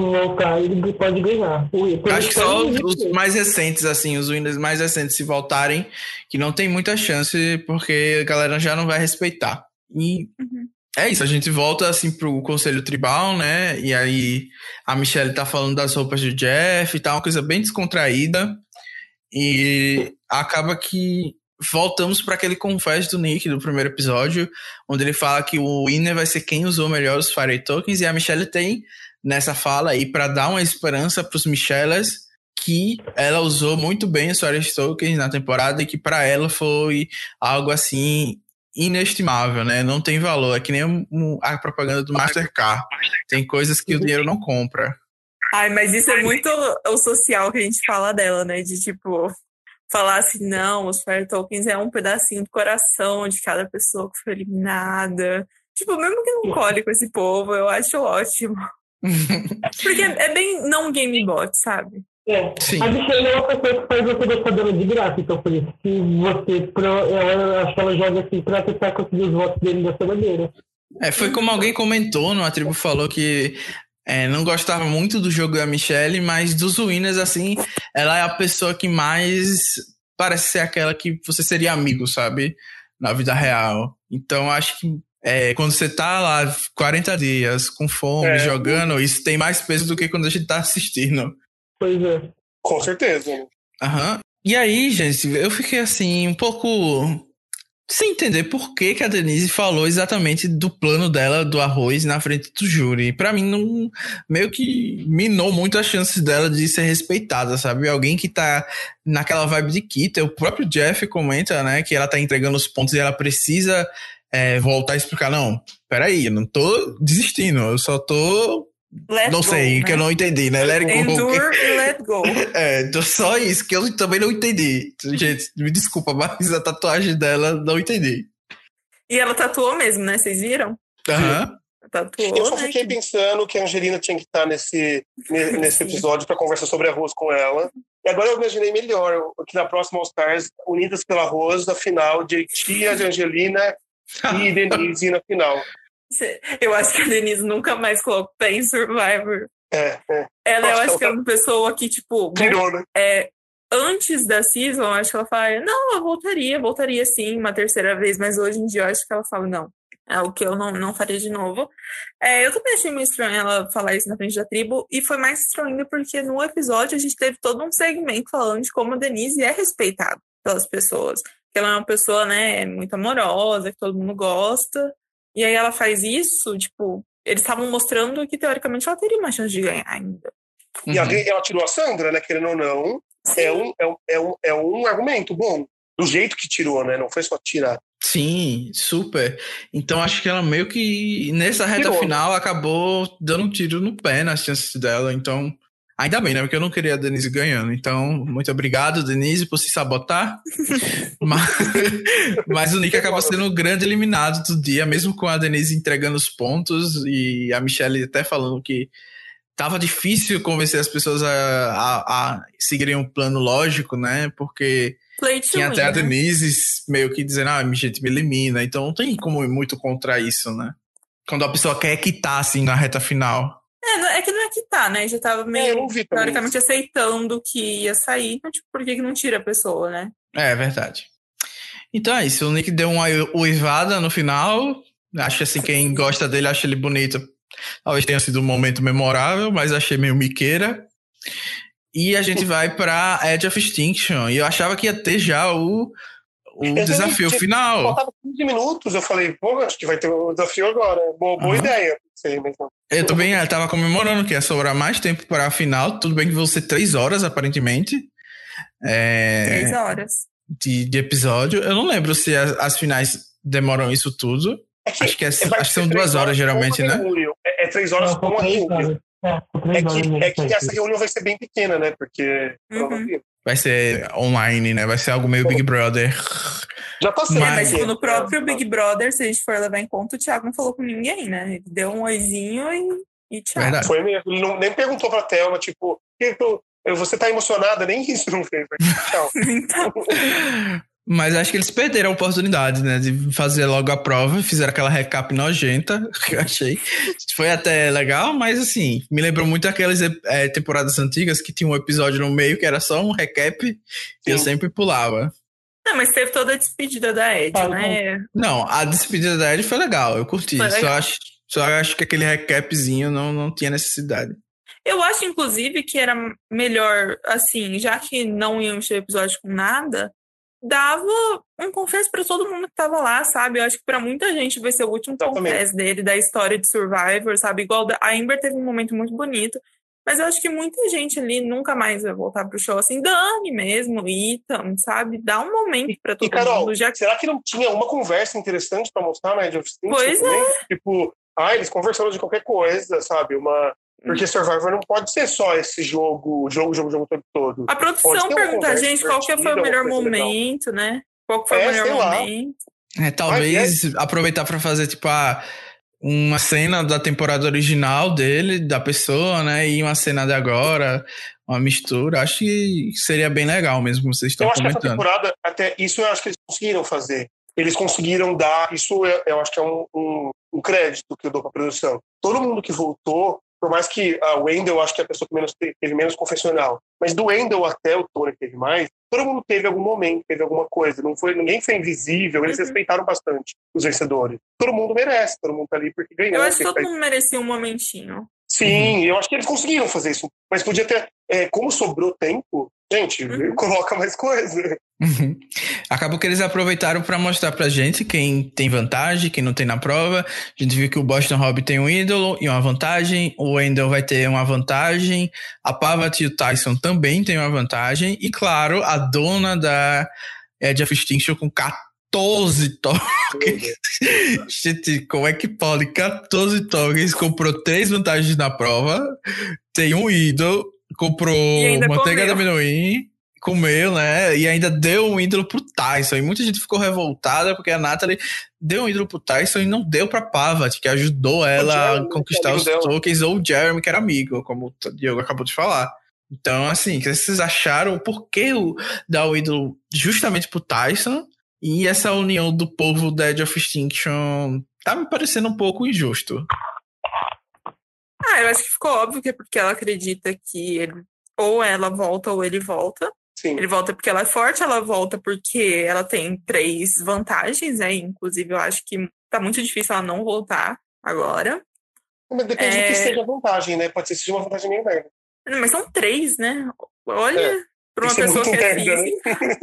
voltar, ele pode ganhar. acho que só os, os, mais recentes, assim, os winners mais recentes, se voltarem, que não tem muita chance, porque a galera já não vai respeitar. E uhum. é isso, a gente volta, assim, pro Conselho Tribal, né? E aí a Michelle tá falando das roupas do Jeff e tal, uma coisa bem descontraída. E acaba que voltamos para aquele confesso do Nick do primeiro episódio, onde ele fala que o winner vai ser quem usou melhor os Fire Tokens, e a Michelle tem nessa fala aí para dar uma esperança para os Michelles que ela usou muito bem os Fire Tokens na temporada e que para ela foi algo assim inestimável, né? Não tem valor, é que nem a propaganda do Mastercard. Tem coisas que o dinheiro não compra. Ai, mas isso é muito o social que a gente fala dela, né? De tipo, falar assim, não, os Fire Tokens é um pedacinho do coração de cada pessoa que foi eliminada. Tipo, mesmo que não colhe com esse povo, eu acho ótimo. Porque é bem não game bot, sabe? É, Sim. a Michelle é uma pessoa que faz você gostar dela de graça, então por isso que você, pro, ela, acho que ela joga assim pra tentar conseguir os votos dele dessa maneira. É, foi como alguém comentou no A Tribo falou que é, não gostava muito do jogo da Michelle, mas dos winners, assim, ela é a pessoa que mais parece ser aquela que você seria amigo, sabe? Na vida real. Então, acho que é, quando você tá lá 40 dias com fome, é. jogando, isso tem mais peso do que quando a gente tá assistindo. Pois é. Com certeza. Aham. E aí, gente, eu fiquei assim, um pouco sem entender por que, que a Denise falou exatamente do plano dela do arroz na frente do júri. Para mim, não meio que minou muito as chances dela de ser respeitada, sabe? Alguém que tá naquela vibe de Kita. O próprio Jeff comenta, né, que ela tá entregando os pontos e ela precisa é, voltar a explicar. Não, peraí, eu não tô desistindo, eu só tô Let não go, sei, né? que eu não entendi, né? Let Endure go. e let go. É, então só isso que eu também não entendi. Gente, me desculpa, mas a tatuagem dela não entendi. E ela tatuou mesmo, né? Vocês viram? Aham. Uhum. Tatuou, eu só né? fiquei pensando que a Angelina tinha que estar nesse, nesse episódio para conversar sobre arroz com ela. E agora eu imaginei melhor que na próxima All Stars, unidas pelo arroz, a final de Tia, de Angelina e Denise na final. Eu acho que a Denise nunca mais colocou em Survivor. É, é. Ela, eu acho que é uma pessoa que, tipo. Tirou, né? É, antes da season, acho que ela fala, não, eu voltaria, voltaria sim, uma terceira vez, mas hoje em dia eu acho que ela fala, não, é o que eu não, não faria de novo. É, eu também achei meio estranho ela falar isso na frente da tribo, e foi mais estranho porque no episódio a gente teve todo um segmento falando de como a Denise é respeitada pelas pessoas. Que ela é uma pessoa, né, muito amorosa, que todo mundo gosta. E aí ela faz isso, tipo, eles estavam mostrando que teoricamente ela teria uma chance de ganhar ainda. E uhum. ela tirou a Sandra, né? Querendo ou não, é um, é, um, é, um, é um argumento bom. Do jeito que tirou, né? Não foi só tirar. Sim, super. Então acho que ela meio que nessa reta tirou. final acabou dando um tiro no pé nas chances dela. Então Ainda bem, né? Porque eu não queria a Denise ganhando. Então, muito obrigado, Denise, por se sabotar. mas, mas, o Nick acabou sendo o grande eliminado do dia, mesmo com a Denise entregando os pontos e a Michelle até falando que tava difícil convencer as pessoas a, a, a seguirem um plano lógico, né? Porque tinha até a né? Denise meio que dizendo, ah, minha gente me elimina. Então não tem como ir muito contra isso, né? Quando a pessoa quer quitar, assim, na reta final. É, é que não que tá, né? Já tava meio, é, teoricamente, aceitando que ia sair. Então, tipo, por que, que não tira a pessoa, né? É, verdade. Então é isso. O Nick deu uma uivada no final. Acho assim, quem gosta dele acha ele bonito. Talvez tenha sido um momento memorável, mas achei meio miqueira. E a gente vai pra Edge of Extinction. E eu achava que ia ter já o, o eu desafio final. Faltava 15 minutos, eu falei, pô, acho que vai ter um desafio agora. Boa, boa uhum. ideia. Sei, mas não. Eu também eu tava comemorando que ia sobrar mais tempo para a final. Tudo bem que vão ser três horas, aparentemente. É, três horas. De, de episódio. Eu não lembro se as, as finais demoram isso tudo. É que, acho que, é, acho que são duas horas, geralmente, né? É, é, três horas com a reunião. É, é, que, é que essa reunião vai ser bem pequena, né? Porque. Uhum. Vai ser online, né? Vai ser algo meio Big Brother. Já tá sendo. Mas, tipo, no próprio Big Brother, se a gente for levar em conta, o Thiago não falou com ninguém, né? Ele deu um oizinho e, e tchau. Verdade. Foi mesmo. Ele não, nem perguntou pra Thelma, tipo, você tá emocionada? Nem isso não fez. Tchau. então. Mas acho que eles perderam a oportunidade, né? De fazer logo a prova, fizeram aquela recap nojenta, que eu achei. Foi até legal, mas assim, me lembrou muito aquelas é, temporadas antigas que tinha um episódio no meio que era só um recap Sim. e eu sempre pulava. Não, mas teve toda a despedida da Ed, ah, né? Não, a despedida da Ed foi legal, eu curti. Legal. Só, acho, só acho que aquele recapzinho não, não tinha necessidade. Eu acho, inclusive, que era melhor, assim, já que não iam encher o episódio com nada, dava um confesso para todo mundo que tava lá, sabe? Eu acho que para muita gente vai ser o último confesso dele da história de Survivor, sabe? Igual a Amber teve um momento muito bonito, mas eu acho que muita gente ali nunca mais vai voltar pro show assim, Dani mesmo, Ethan, sabe? Dá um momento para todo e, Carol, mundo. Já... Será que não tinha uma conversa interessante para mostrar na Edge of Pois também? é. Tipo, ah, eles conversaram de qualquer coisa, sabe? Uma porque Survivor não pode ser só esse jogo, jogo, jogo, jogo todo todo. A produção pergunta a gente qual que foi o melhor momento, legal. né? Qual que foi é, o melhor momento. É, talvez é. aproveitar para fazer, tipo, a, uma cena da temporada original dele, da pessoa, né? E uma cena de agora, uma mistura. Acho que seria bem legal mesmo, vocês estão eu comentando. Eu acho que essa temporada, até isso eu acho que eles conseguiram fazer. Eles conseguiram dar, isso eu, eu acho que é um, um, um crédito que eu dou pra produção. Todo mundo que voltou por mais que a Wendell, acho que é a pessoa que menos teve menos confessional, mas do Wendell até o Tony teve mais, todo mundo teve algum momento, teve alguma coisa, não foi, ninguém foi invisível, eles uhum. respeitaram bastante os vencedores. Todo mundo merece, todo mundo tá ali porque ganhou. Eu acho que todo mundo merecia um momentinho. Sim, uhum. eu acho que eles conseguiram fazer isso, mas podia ter, é, como sobrou tempo, gente, uhum. coloca mais coisa. Uhum. Acabou que eles aproveitaram para mostrar pra gente quem tem vantagem, quem não tem na prova. A gente viu que o Boston Rob tem um ídolo e uma vantagem, o Wendell vai ter uma vantagem, a Pavat e o Tyson também tem uma vantagem, e claro, a dona da Edge of Extinction com 14 tokens. gente, como é que pode? 14 tokens, comprou três vantagens na prova, tem um ídolo, comprou manteiga de amendoim comeu, né? E ainda deu um ídolo pro Tyson. E muita gente ficou revoltada porque a Natalie deu um ídolo pro Tyson e não deu pra Pavat, que ajudou ela Jeremy, a conquistar os dela. tokens, ou o Jeremy, que era amigo, como o Diego acabou de falar. Então, assim, o que vocês acharam? Por que o, dar o ídolo justamente pro Tyson? E essa união do povo Dead of Extinction tá me parecendo um pouco injusto. Ah, eu acho que ficou óbvio que é porque ela acredita que ele, ou ela volta ou ele volta. Sim. Ele volta porque ela é forte, ela volta porque ela tem três vantagens, né? Inclusive, eu acho que tá muito difícil ela não voltar agora. Mas depende é... do que seja a vantagem, né? Pode ser seja uma vantagem meio merda. Mas são três, né? Olha, é. para uma Isso é pessoa é que é física. Né?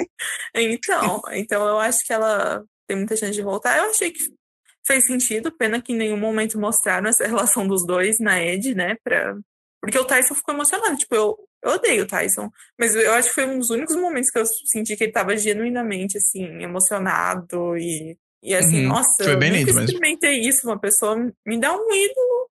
então, então eu acho que ela tem muita chance de voltar. Eu achei que fez sentido, pena que em nenhum momento mostraram essa relação dos dois na Ed, né? Pra... Porque o Tyson ficou emocionado. Tipo, eu, eu odeio o Tyson, mas eu acho que foi um dos únicos momentos que eu senti que ele tava genuinamente, assim, emocionado e, e assim, uhum. nossa, foi bem eu nunca experimentei isso, uma pessoa me dá um ídolo,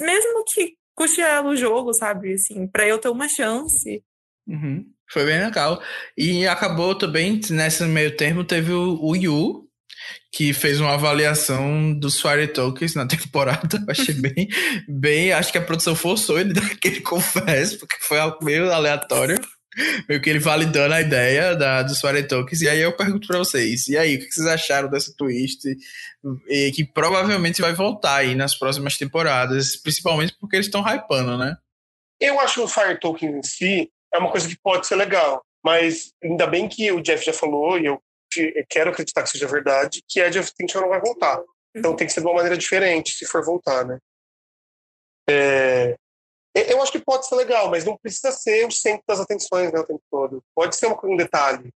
mesmo que custe ela o jogo, sabe, assim, pra eu ter uma chance. Uhum. Foi bem legal. E acabou também, nesse meio termo, teve o, o Yu, que fez uma avaliação dos Fire Tokens na temporada. Achei bem, bem. Acho que a produção forçou ele daquele confesso, porque foi meio aleatório. Meio que ele validando a ideia da, dos Fire Tokens. E aí eu pergunto pra vocês: e aí, o que vocês acharam dessa twist? E que provavelmente vai voltar aí nas próximas temporadas, principalmente porque eles estão hypando, né? Eu acho o Fire Tokens em si é uma coisa que pode ser legal. Mas ainda bem que o Jeff já falou, e eu quero acreditar que seja verdade, que Edge of Extinction não vai voltar. Então tem que ser de uma maneira diferente se for voltar, né? É, eu acho que pode ser legal, mas não precisa ser o centro das atenções né, o tempo todo. Pode ser um, detalhe.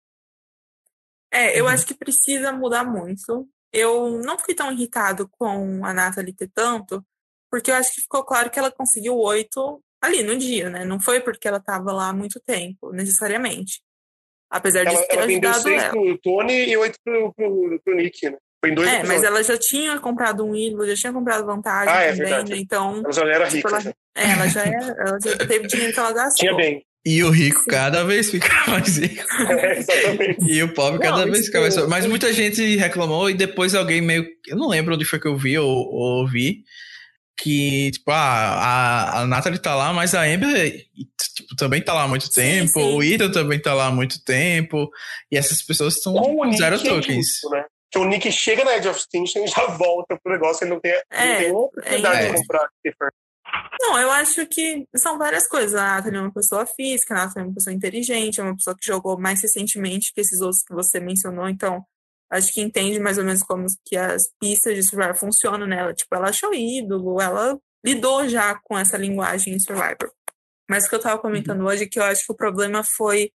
É, eu uhum. acho que precisa mudar muito. Eu não fiquei tão irritado com a Nathalie ter tanto, porque eu acho que ficou claro que ela conseguiu oito ali no dia, né? Não foi porque ela estava lá há muito tempo, necessariamente. Apesar de ter ela ajudado seis ela. pro Tony e oito pro, pro, pro Nick, né? Foi em dois É, episódios. mas ela já tinha comprado um ídolo, já tinha comprado vantagem ah, é, também, verdade. né? Então. Ela já era tipo, rica. Ela, é, ela já era, ela já teve dinheiro que ela gastou. Tinha bem. E o rico Sim. cada vez fica mais rico. É, exatamente. E o pobre cada não, vez fica mais. Mas muita gente reclamou e depois alguém meio. Eu não lembro onde foi que eu vi ou, ou ouvi que, tipo, ah, a, a Natalie tá lá, mas a Amber, tipo, também tá lá há muito sim, tempo, sim. o Ita também tá lá há muito tempo, e essas pessoas estão com zero é tokens. É né? Que o Nick chega na Edge of Extinction e já volta pro negócio, ele não tem, é, não tem oportunidade é, de comprar não, eu acho que são várias coisas. A Nathalie é uma pessoa física, a Nathalie é uma pessoa inteligente, é uma pessoa que jogou mais recentemente que esses outros que você mencionou, então acho que entende mais ou menos como que as pistas de Survivor funcionam, né? Ela, tipo, ela achou ídolo, ela lidou já com essa linguagem em Survivor. Mas o que eu tava comentando uhum. hoje é que eu acho que o problema foi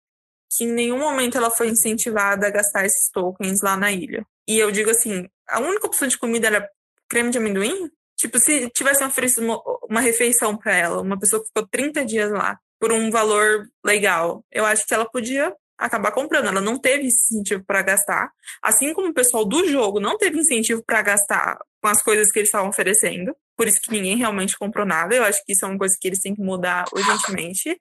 que em nenhum momento ela foi incentivada a gastar esses tokens lá na ilha. E eu digo assim, a única opção de comida era creme de amendoim? Tipo, se tivesse oferecido uma, uma refeição para ela, uma pessoa que ficou 30 dias lá, por um valor legal, eu acho que ela podia acabar comprando. Ela não teve incentivo para gastar, assim como o pessoal do jogo não teve incentivo para gastar com as coisas que eles estavam oferecendo. Por isso que ninguém realmente comprou nada. Eu acho que isso é uma coisa que eles têm que mudar urgentemente.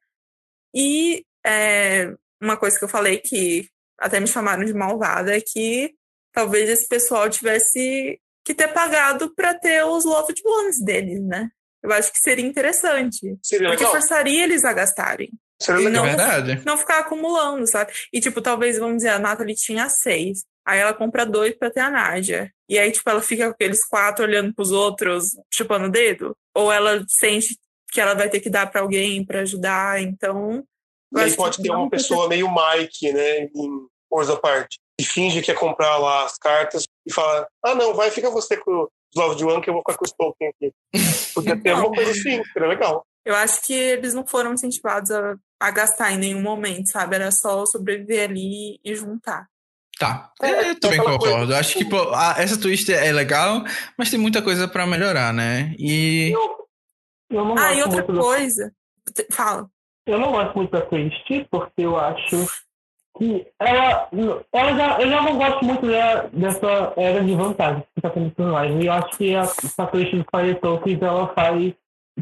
E é, uma coisa que eu falei que até me chamaram de malvada é que talvez esse pessoal tivesse que ter pagado para ter os loved ones deles, né? Eu acho que seria interessante. Seria porque legal. forçaria eles a gastarem. Seria legal. Não, é verdade. Não ficar acumulando, sabe? E, tipo, talvez, vamos dizer, a Nathalie tinha seis. Aí ela compra dois pra ter a Nádia. E aí, tipo, ela fica com aqueles quatro olhando pros outros, chupando o dedo. Ou ela sente que ela vai ter que dar para alguém para ajudar. Então. E aí pode ter uma pessoa meio Mike, né? Em Forza Parte. E finge que é comprar lá as cartas e fala: ah, não, vai, fica você com os Love One que eu vou ficar com os Tolkien aqui. Podia ter alguma coisa assim, seria legal. Eu acho que eles não foram incentivados a, a gastar em nenhum momento, sabe? Era só sobreviver ali e juntar. Tá, é, eu também concordo. Coisa. Acho que pô, a, essa twist é legal, mas tem muita coisa para melhorar, né? E. Eu, eu não ah, e outra coisa. Do... Fala. Eu não gosto muito da twist, porque eu acho que ela, ela já, eu já não gosto muito dela, dessa era de vantagem que está tendo por. E eu acho que a, essa twist do Fire Tokens ela faz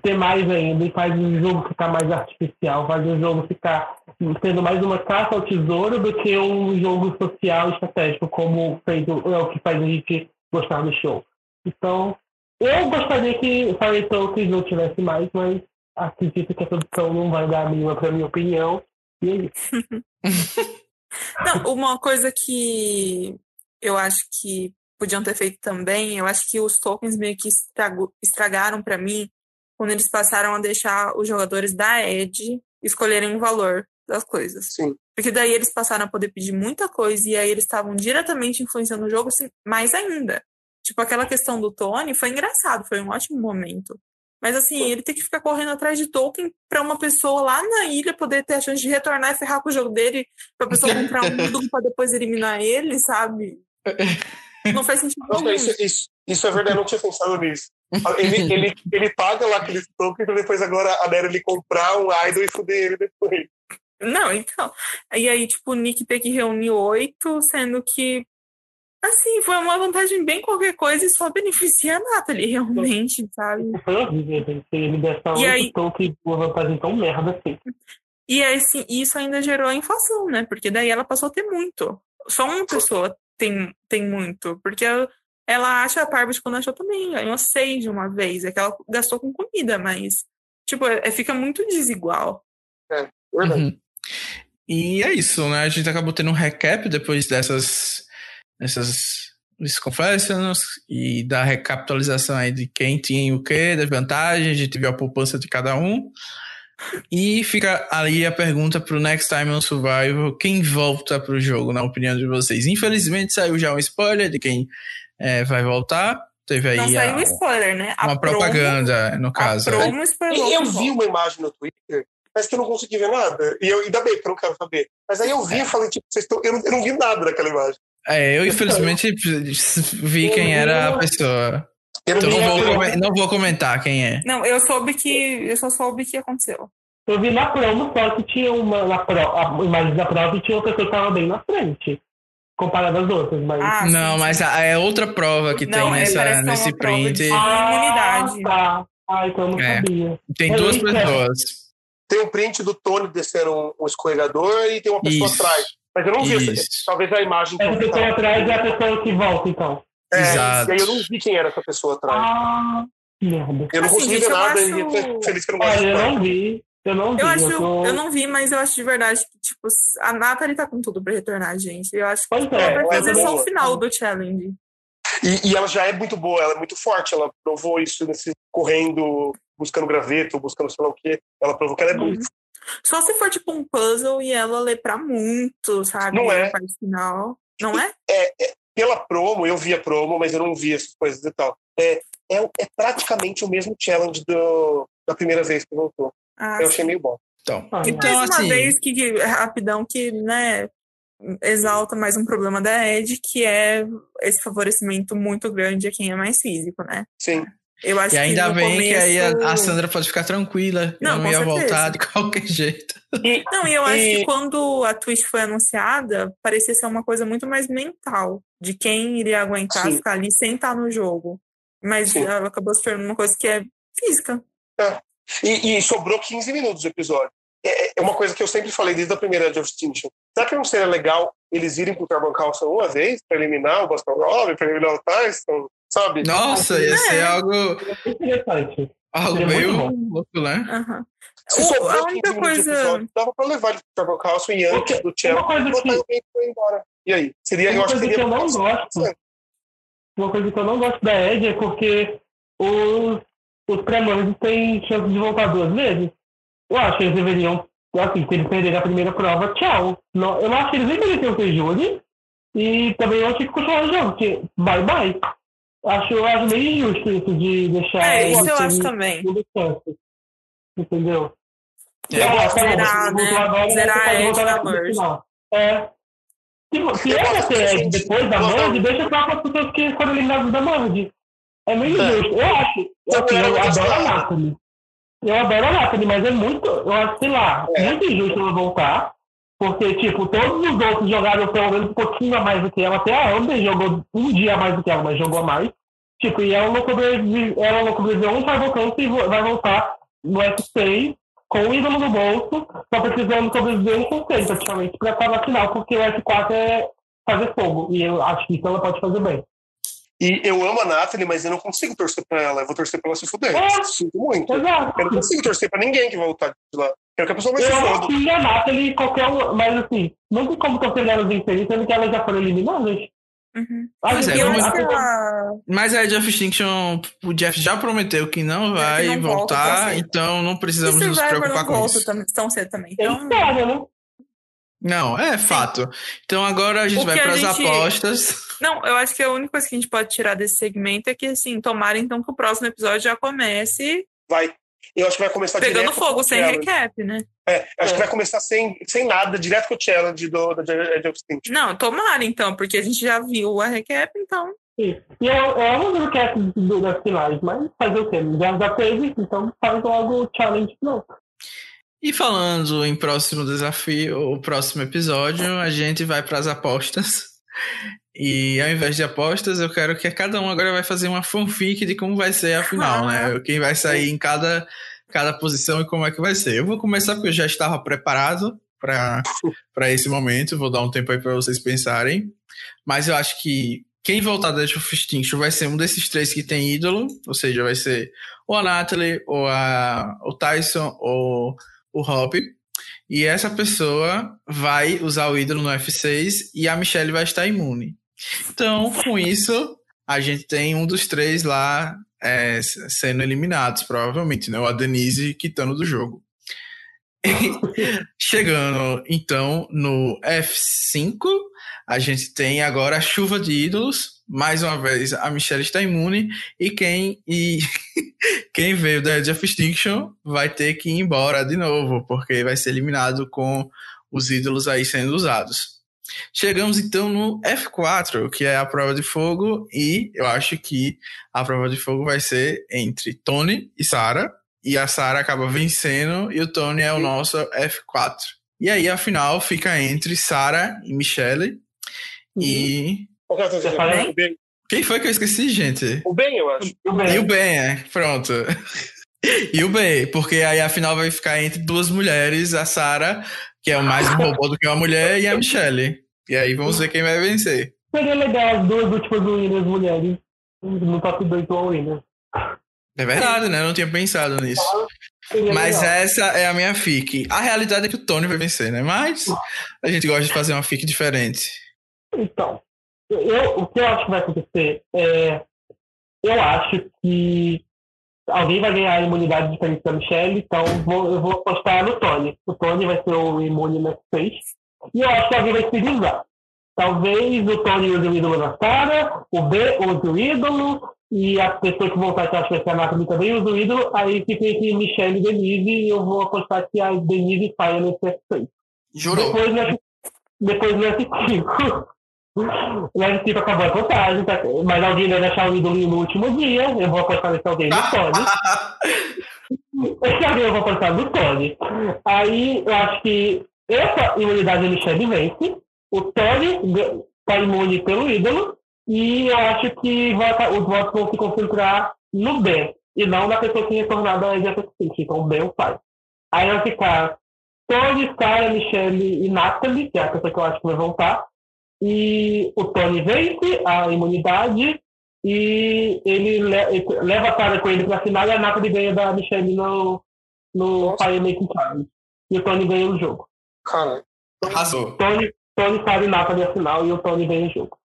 ter mais ainda e faz o jogo ficar mais artificial, faz o jogo ficar sendo mais uma caça ao tesouro do que um jogo social estratégico, como fez o, é o que faz a gente gostar do show. Então, eu gostaria que Fire Tokens não tivesse mais, mas acredito que a produção não vai dar a mínima para minha opinião. E é isso. Não, uma coisa que eu acho que podiam ter feito também, eu acho que os tokens meio que estragaram para mim quando eles passaram a deixar os jogadores da Edge escolherem o valor das coisas. Sim. Porque daí eles passaram a poder pedir muita coisa e aí eles estavam diretamente influenciando o jogo mais ainda. Tipo, aquela questão do Tony foi engraçado, foi um ótimo momento. Mas assim, ele tem que ficar correndo atrás de token para uma pessoa lá na ilha poder ter a chance de retornar e ferrar com o jogo dele, pra pessoa comprar um mundo pra depois eliminar ele, sabe? Não faz sentido. Não, isso, isso, isso, é verdade, eu não tinha pensado nisso. Ele, ele, ele paga lá aqueles tokens pra depois agora a Nera ele comprar um idol e fuder ele depois. Não, então. E aí, tipo, o Nick tem que reunir oito, sendo que Assim, foi uma vantagem bem qualquer coisa e só beneficia a Nathalie, realmente, sabe? Foi horrível, gente. Ele dessa e aí... que uma vantagem tão merda assim. E aí, assim, isso ainda gerou inflação, né? Porque daí ela passou a ter muito. Só uma pessoa tem, tem muito. Porque ela acha a Parvati quando achou também. Ganhou seis de uma vez. É que ela gastou com comida, mas, tipo, é, fica muito desigual. É, verdade. Uhum. E é isso, né? A gente acabou tendo um recap depois dessas essas confessions e da recapitalização aí de quem tinha o que, das vantagens, a gente viu a poupança de cada um. E fica ali a pergunta pro Next Time on Survival: quem volta pro jogo, na opinião de vocês? Infelizmente saiu já um spoiler de quem é, vai voltar. Teve aí. Não saiu um spoiler, né? A uma promo, propaganda, no caso. A promo é. Eu vi uma imagem no Twitter mas que eu não consegui ver nada. E eu ainda bem que eu não quero saber. Mas aí eu vi e falei, tipo, vocês estão. Eu, não, eu não vi nada daquela imagem. É, eu infelizmente vi quem era a pessoa. Eu então não vou, não vou comentar quem é. Não, eu soube que. Eu só soube que aconteceu. Eu vi na promo só que tinha uma na pro, a imagem da prova e tinha outra que estava bem na frente. Comparada às outras, mas. Ah, não, sim, mas sim. é outra prova que não, tem nessa, nesse print. Ah, tá. Ah, então eu não é. sabia. Tem duas pessoas. Tem um print do Tony descendo um, um escorregador e tem uma pessoa Isso. atrás. Mas eu não vi, essa, talvez a imagem. Essa pessoa atrás é a pessoa que volta, então. É, Exato. E aí eu não vi quem era essa pessoa atrás. Ah, merda. Eu não assim, consegui ver nada acho... e feliz que eu não Olha, eu não vi. Eu não vi. Eu, acho, eu, tô... eu não vi, mas eu acho de verdade que, tipo, a Nathalie tá com tudo pra retornar, gente. Eu acho que Pois é, ela vai ela é fazer só o final do challenge. E, e ela já é muito boa, ela é muito forte, ela provou isso nesse correndo, buscando graveto, buscando sei lá o quê. Ela provou que ela é Uhum. muito. Só se for, tipo, um puzzle e ela ler pra muito, sabe? Não é. Final. Não é? Pela promo, eu vi a promo, mas eu não vi essas coisas e tal. É, é, é praticamente o mesmo challenge do, da primeira vez que voltou. Ah, Eu achei meio bom. Então, Ah, então mais uma assim, vez que, que rapidão que, né, exalta mais um problema da Ed, que é esse favorecimento muito grande a quem é mais físico, né? Sim. Eu acho e ainda que bem começo... que aí a, a Sandra pode ficar tranquila. Não, Não, ia certeza. voltar de qualquer jeito. E, Não, e eu acho E- que quando a Twitch foi anunciada, parecia ser uma coisa muito mais mental, de quem iria aguentar Sim. ficar ali sem estar no jogo. Mas ela acabou se tornando uma coisa que é física. E, e sobrou 15 minutos do episódio. É, é uma coisa que eu sempre falei desde a primeira de Extinction. Será que não seria legal eles irem pro Carbon Council uma vez para eliminar o Boston Robin, para eliminar o Tyson, sabe? Nossa, ia ser É. algo, É interessante. algo meio louco, né? Aham. Se O- sobrou a 15 única minutos de coisa. episódio, dava para levar ele pro Carbon Council e antes do uma coisa botar que- alguém e foi embora. E aí? Seria, eu Uma acho que coisa seria que eu não gosto. Uma coisa que eu não gosto da Ed é porque os, os pré têm chance de voltar duas vezes. Eu acho que eles deveriam, assim, se eles perderem a primeira prova, tchau. Não, eu não acho que eles nem deveriam ter júri. E também eu acho que continuar o jogo, porque bye bye. Acho, eu acho meio injusto isso de deixar. É, isso eu acho também. Entendeu? É, Ah, tá bom, zerar, você né? voltou agora, Zerar você a pode Ed voltar na no merge. É. Se, vo- se Eu é gosto pra depois da merge, deixa as pessoas que foram eliminadas da merge. É meio É. injusto. Eu acho. Eu eu quero adoro a. Nathalie. Eu adoro a Nathalie, mas é muito, eu acho, sei lá, É. muito injusto ela voltar. Porque, tipo, todos os outros jogaram pelo menos um pouquinho a mais do que ela. Até a Amber jogou um dia a mais do que ela, mas jogou mais. Tipo, e ela não sobreviveu, ela não sobreviveu um Tribal Council e vai voltar no F6 com o ídolo no bolso, só precisando sobreviver um conselho, praticamente, pra estar na final, porque o F4 é fazer fogo. E eu acho que isso ela pode fazer bem. E eu amo a Nathalie, mas eu não consigo torcer pra ela. Eu vou torcer pra ela se fuder. É. Sinto muito. Exato. Eu não consigo torcer pra ninguém que voltar de lá. Quero que a pessoa vai se Eu foda. acho que a Nathalie, qualquer um, mas assim, não tem como torcer elas vencerem, sendo que elas já foram eliminadas. Uhum. É, E eu vamos- acho que ela... Mas a Jeff Extinction, o Jeff já prometeu que não vai não volta tão voltar, cedo. então não precisamos nos preocupar não com volta isso. tão, tão cedo também. Eu Então, espero, né? Não, é fato. Então agora a gente O vai para as gente- apostas. não, eu acho que a única coisa que a gente pode tirar desse segmento é que, assim, tomara então que o próximo episódio já comece Vai. Eu acho que vai começar pegando direto fogo, sem challenge. recap, né? É, acho É. que vai começar sem, sem nada, direto com o challenge do, da Ed Extinction. Não, tomara então, porque a gente já viu a recap, então. Sim. E eu, eu amo o do- das finais, mas fazer o quê? Já, já teve, então faz logo o challenge não. E falando em próximo desafio, o próximo episódio, a gente vai para as apostas. E ao invés de apostas, eu quero que cada um agora vai fazer uma fanfic de como vai ser a final, né? Quem vai sair em cada, cada posição e como é que vai ser. Eu vou começar porque eu já estava preparado para esse momento, vou dar um tempo aí para vocês pensarem. Mas eu acho que quem voltar da Age of Extinction vai ser um desses três que tem ídolo, ou seja, vai ser ou a Natalie, ou a, o Tyson, ou o Hop. E essa pessoa vai usar o ídolo no F6 e a Michelle vai estar imune. Então, com isso, a gente tem um dos três lá é, sendo eliminados, provavelmente, né? O a Denise quitando do jogo. Chegando, então, no F5, a gente tem agora a chuva de ídolos. Mais uma vez, a Michelle está imune. E quem, e quem veio da Edge of Extinction vai ter que ir embora de novo, porque vai ser eliminado com os ídolos aí sendo usados. Chegamos então no F4, que é a prova de fogo, e eu acho que a prova de fogo vai ser entre Tony e Sarah, e a Sarah acaba vencendo, e o Tony é o nosso F4. E aí a final fica entre Sarah e Michelle, e Qual que é? O Ben, quem foi que eu esqueci, gente? o Ben, eu acho. Tudo bem. E o Ben, é, pronto. E o Ben, porque aí a final vai ficar entre duas mulheres, a Sarah, que é mais um robô do que uma mulher, e a Michelle. E aí vamos ver quem vai vencer. Seria legal as duas últimas winners mulheres no top 2 do Winner. É verdade, né? Eu não tinha pensado nisso. Mas legal. essa é a minha fic. A realidade é que o Tony vai vencer, né? Mas a gente gosta de fazer uma fic diferente. Então, eu, o que eu acho que vai acontecer é. Eu acho que alguém vai ganhar a imunidade diferente da Michelle, então vou, eu vou apostar no Tony. O Tony vai ser o imune nesse 6. E eu acho que alguém vai se vingar. Talvez o Tony use o ídolo na cara, o B use o ídolo, e as pessoas que vão estar acho que a Nathalie também use o ídolo, aí fica entre Michelle e Denise, e eu vou apostar que a Denise saia nesse F6. Jurou? Depois nesse 5. E aí, tipo, acabou a contagem, tá? mas alguém deve achar o ídolo no último dia. Eu vou apostar nesse alguém no Tony Esse alguém eu vou apostar no Tony Aí, eu acho que essa imunidade do Chad vence. O Tony tá imune pelo ídolo. E eu acho que os votos vão se concentrar no Ben. E não na pessoa que retornada a Jessica City. Então, o Ben faz. É aí vai ficar Tony, Sarah, Michelle e Natalie, que é a pessoa que eu acho que vai voltar. E o Tony vence a imunidade e ele leva a Sarah com ele para a final e a Natalie ganha da Michelle no, no Fire Making Challenge. E o Tony ganha o jogo. Cara, arrasou. Tony, Tony, Sarah e Natalie a final e o Tony ganha o jogo.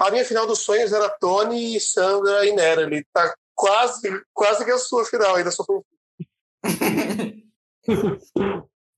A minha final dos sonhos era Tony, Sandra e Nera. Ele tá quase, quase que a sua final aí da sua fanfic.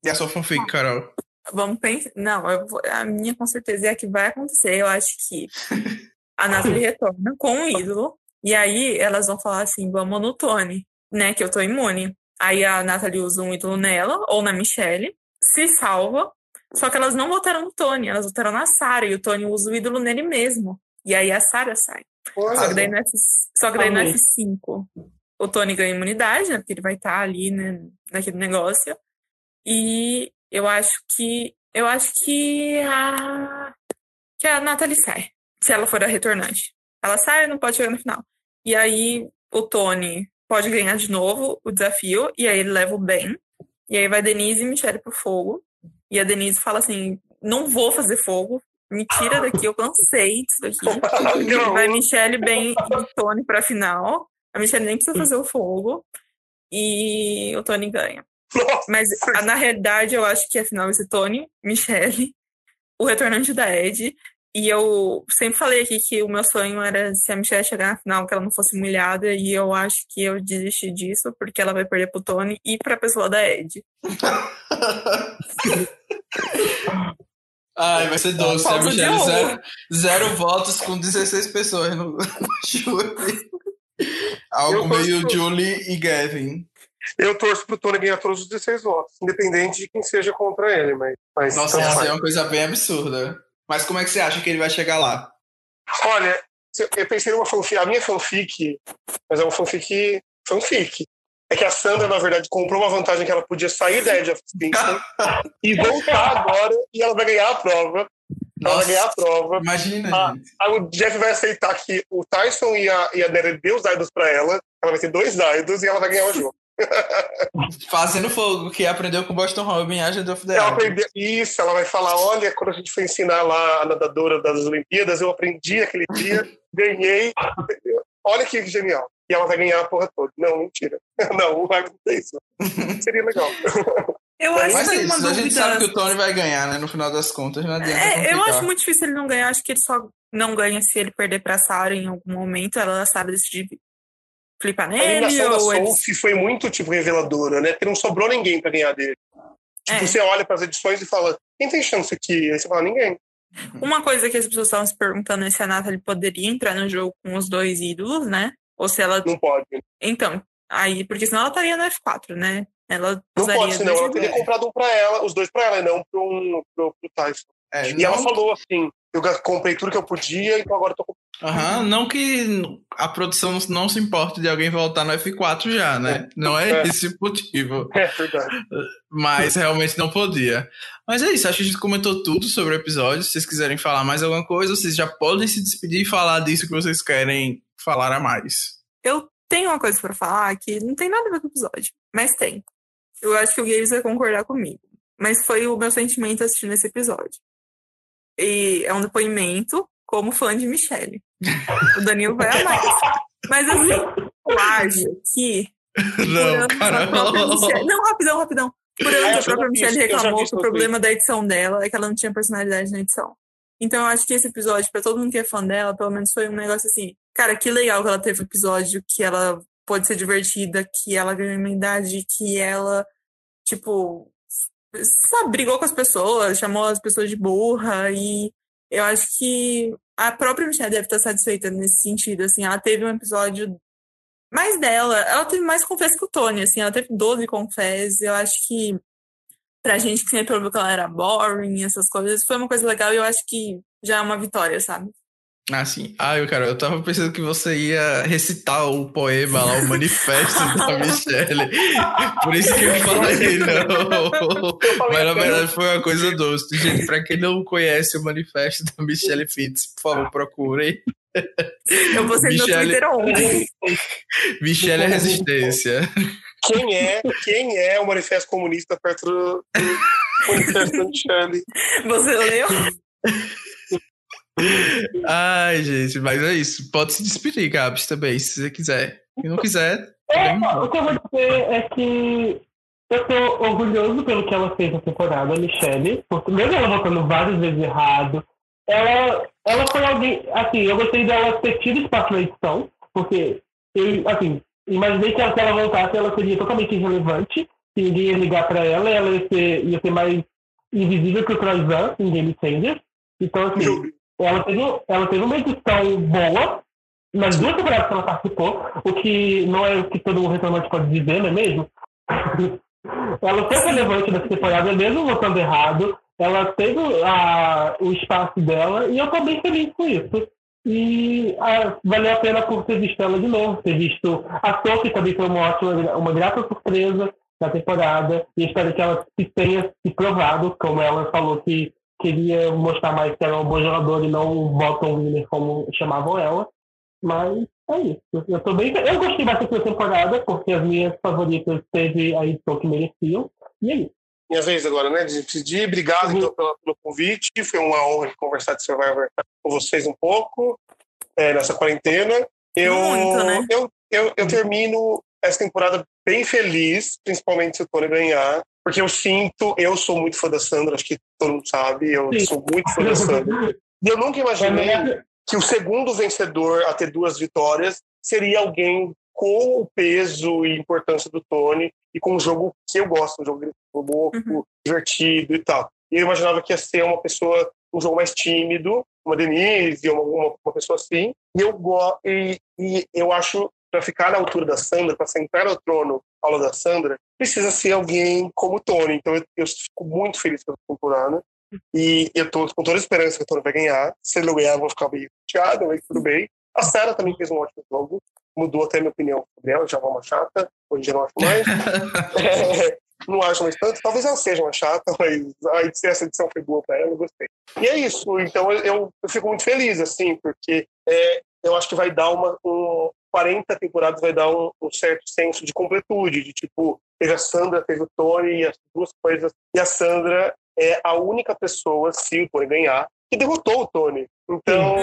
e a sua fanfic, Carol? Vamos pensar. Não, vou... a minha com certeza é a que vai acontecer. Eu acho que a Nathalie retorna com um ídolo. E aí elas vão falar assim: vamos no Tony, né? Que eu tô imune. Aí a Nathalie usa um ídolo nela ou na Michelle, se salva só que elas não votaram no Tony, elas votaram na Sarah, e o Tony usa o ídolo nele mesmo. E aí a Sarah sai. Só que daí no, F, só que daí no F5 o Tony ganha imunidade, né? Porque ele vai estar tá ali, né, naquele negócio. E eu acho que. Eu acho que a. Que a Natalie sai. Se ela for a retornante. Ela sai não pode chegar no final. E aí o Tony pode ganhar de novo o desafio. E aí ele leva o Ben. E aí vai Denise e Michelle pro fogo. E a Denise fala assim: não vou fazer fogo, me tira daqui, eu cansei disso aqui. Vai Michelle bem e Tony pra final. A Michelle nem precisa fazer o fogo. E o Tony ganha. Mas na realidade eu acho que a final vai ser Tony, Michelle, o retornante da Ed. E eu sempre falei aqui que o meu sonho era se a Michelle chegar na final, que ela não fosse humilhada. E eu acho que eu desisti disso, porque ela vai perder pro Tony e pra pessoa da Ed. Ai, vai ser doce, a Michelle. Zero, zero votos com 16 pessoas no júri. Algo meio Julie e Gavin. Eu torço pro Tony ganhar todos os 16 votos, independente de quem seja contra ele. Mas, mas Nossa, isso é uma coisa bem absurda. Mas como é que você acha que ele vai chegar lá? Olha, eu pensei numa fanfic, a minha fanfic, mas é uma fanfic fanfic. É que a Sandra, na verdade, comprou uma vantagem que ela podia sair da Edge of Extinction e voltar agora e ela vai ganhar a prova. Nossa, ela vai ganhar a prova. Imagina. A, a, o Jeff vai aceitar que o Tyson e a, e a Nere deu os daidos pra ela. Ela vai ter dois daidos e ela vai ganhar o jogo. Fazendo fogo, que aprendeu com Boston Robin, Agent of the ela aprendeu, Isso, ela vai falar: olha, quando a gente foi ensinar lá a nadadora das Olimpíadas, eu aprendi aquele dia, ganhei. Olha que genial. E ela vai ganhar a porra toda. Não, mentira. Não, não vai acontecer isso. Seria legal. Eu acho Mas que é isso, a gente sabe que o Tony vai ganhar, né? No final das contas, não adianta. É, eu acho muito difícil ele não ganhar. Acho que ele só não ganha se ele perder pra Sarah em algum momento. Ela, a Sarah decidir flipar nele. A eliminação da Sophie foi muito, tipo, reveladora, né? Porque não sobrou ninguém pra ganhar dele. Tipo, é. você olha para as edições e fala, quem tem chance aqui? Aí você fala, ninguém. Uma coisa que as pessoas estavam se perguntando é se a Nathalie poderia entrar no jogo com os dois ídolos, né? Ou se ela. Não pode. Então, aí, porque senão ela estaria no F4, né? Ela não pode, senão ela teria comprado um pra ela, os dois pra ela, e não pro, pro, pro Tyson. É, e não... ela falou assim: eu comprei tudo que eu podia, então agora eu tô Aham, uhum, não que a produção não se importe de alguém voltar no F4 já, né? Não é, é. esse o motivo. É verdade. Mas realmente não podia. Mas é isso, acho que a gente comentou tudo sobre o episódio. Se vocês quiserem falar mais alguma coisa, vocês já podem se despedir e falar disso que vocês querem falar a mais. Eu tenho uma coisa para falar que não tem nada a ver com o episódio, mas tem. Eu acho que o Games vai concordar comigo. Mas foi o meu sentimento assistindo esse episódio. E é um depoimento como fã de Michelle. O Danilo vai amar isso. Mas assim, eu acho que Não, cara. Não, rapidão, rapidão. Por anos, ah, a própria Michelle reclamou que o problema da edição dela é que ela não tinha personalidade na edição. Então eu acho que esse episódio, pra todo mundo que é fã dela, pelo menos foi um negócio assim, cara, que legal que ela teve um episódio, que ela pode ser divertida, que ela ganhou uma idade, que ela, tipo, sabe, brigou com as pessoas, chamou as pessoas de burra, e eu acho que a própria Michelle deve estar satisfeita nesse sentido, assim, ela teve um episódio mais dela, ela teve mais confesso que o Tony, assim, ela teve 12 confessos, eu acho que pra gente que sempre ouviu que ela era boring, essas coisas, foi uma coisa legal e eu acho que já é uma vitória, sabe? Ah, sim. Ah, eu, cara, eu tava pensando que você ia recitar o poema lá, o manifesto da Michelle. Por isso que eu falei, não. Mas na verdade foi uma coisa doce. Gente, pra quem não conhece o manifesto da Michelle Fitz, por favor, procurem. Eu vou ser Michelle... no Twitter ontem. Michelle é Resistência quem é, quem é o Manifesto Comunista perto do, Manifesto da Michelle? Você leu? Ai, gente, mas é isso. Pode se despedir, Gabs, também, se você quiser. Se não quiser. É, o que eu vou dizer é que eu tô orgulhoso pelo que ela fez na temporada, a Michelle, porque mesmo ela votando várias vezes errado, ela, ela foi alguém. Assim, eu gostei dela ter tido espaço na edição, porque, eu, assim, imaginei que se ela voltasse, ela seria totalmente irrelevante, que ninguém ia ligar para ela, ela ia ser, ia ser mais invisível que o Troyzan em Game Changer. Então, assim, ela teve, ela teve uma edição boa nas duas temporadas que ela participou, o que não é o que todo reclamante pode dizer, não é mesmo? ela foi relevante nessa temporada, mesmo votando errado, ela teve a, o espaço dela e eu estou bem feliz com isso. E ah, valeu a pena por ter visto ela de novo, ter visto a Sophie também foi uma ótima, uma grata surpresa na temporada. E espero que ela se tenha se provado, como ela falou que queria mostrar mais que era uma boa jogadora e não o Bottom Winner como chamavam ela. Mas é isso. Eu, tô bem, eu gostei bastante da temporada, porque as minhas favoritas teve a edição que mereciam. E é isso. Minha vez agora, né? De pedir. Obrigado, uhum. então, pelo, pelo, convite. Foi uma honra conversar de Survivor com vocês um pouco é, nessa quarentena. Eu, Muito, né? eu, eu, eu termino essa temporada bem feliz, principalmente se o Tony ganhar, porque eu sinto, eu sou muito fã da Sandra, acho que sabe, eu Sim. sou muito fã da Sandra. E eu nunca imaginei que o segundo vencedor a ter duas vitórias seria alguém com o peso e importância do Tony e com um jogo que eu gosto, um jogo louco, uhum. divertido e tal. E eu imaginava que ia ser uma pessoa, um jogo mais tímido, uma Denise, uma, uma, uma pessoa assim. E eu, e, e eu acho, para ficar na altura da Sandra, para sentar no trono ao lado da Sandra, precisa ser alguém como o Tony. Então eu, eu fico muito feliz pela temporada. E eu tô com toda a esperança que o Tony vai ganhar. Se ele não ganhar, eu vou ficar meio chateado, mas tudo bem. A Sarah também fez um ótimo jogo mudou até minha opinião sobre ela, já é uma chata, hoje eu não acho mais. é, não acho mais tanto, talvez ela seja uma chata, mas a essa edição foi boa para ela, eu gostei. E é isso, então eu, eu fico muito feliz, assim, porque é, eu acho que vai dar uma. Um, 40 temporadas vai dar um, um, certo senso de completude, de tipo, teve a Sandra, teve o Tony, e as duas coisas, e a Sandra é a única pessoa, se o Tony ganhar, que derrotou o Tony. Então,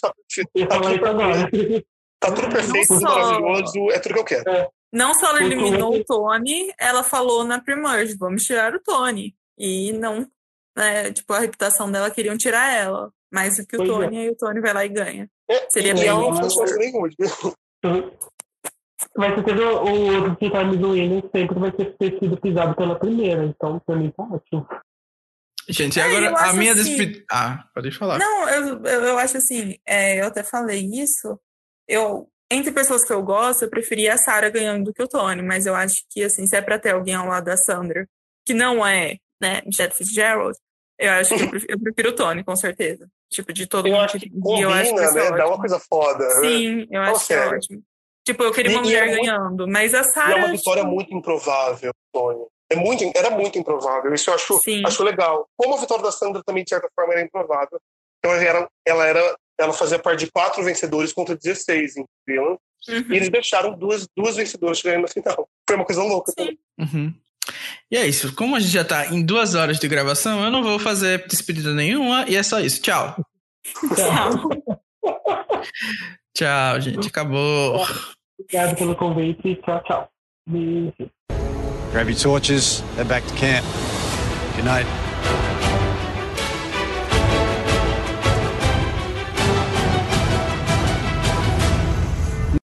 tá, tá tudo perfeito. Tá tudo perfeito, tudo maravilhoso, é tudo que eu quero. É. Não só ela eliminou o Tony, ela falou na Primerge, vamos tirar o Tony. E não, né, tipo, a reputação dela queriam tirar ela. Mais do que o pois Tony, é. aí o Tony vai lá e ganha. É, Seria bem ela não foi nenhuma. Mas você teve o outro que tá do Williams sempre vai ter, ter sido pisado pela primeira, então pra mim tá ótimo. Gente, é, agora a minha assim, despedida. Ah, pode falar. Não, eu, eu, eu acho assim, é, eu até falei isso, eu entre pessoas que eu gosto, eu preferia a Sarah ganhando do que o Tony, mas eu acho que assim, se é para ter alguém ao lado da Sandra, que não é, né, Jet Fitzgerald, eu acho que eu prefiro, eu prefiro, o Tony, com certeza. Tipo, de todo eu mundo acho que combina, eu acho que né? Dá uma coisa foda. Né? Sim, eu acho que é ótimo. Tipo, eu queria uma e, mulher e é ganhando, muito, mas a Sarah. é uma vitória tipo... muito improvável, Tony. É muito, era muito improvável. Isso eu acho, acho legal. Como a vitória da Sandra também, de certa forma, era improvável. Então ela era, ela era ela fazia parte de quatro vencedores contra 16, entendeu? Uhum. E eles deixaram duas, duas vencedoras ganhando na final. Foi uma coisa louca também. Uhum. E é isso. Como a gente já tá em duas horas de gravação, eu não vou fazer despedida nenhuma e é só isso. Tchau. Tchau. tchau, gente. Acabou. Obrigado pelo convite. Tchau, tchau. E, Grab your torches, head back to camp. Good night.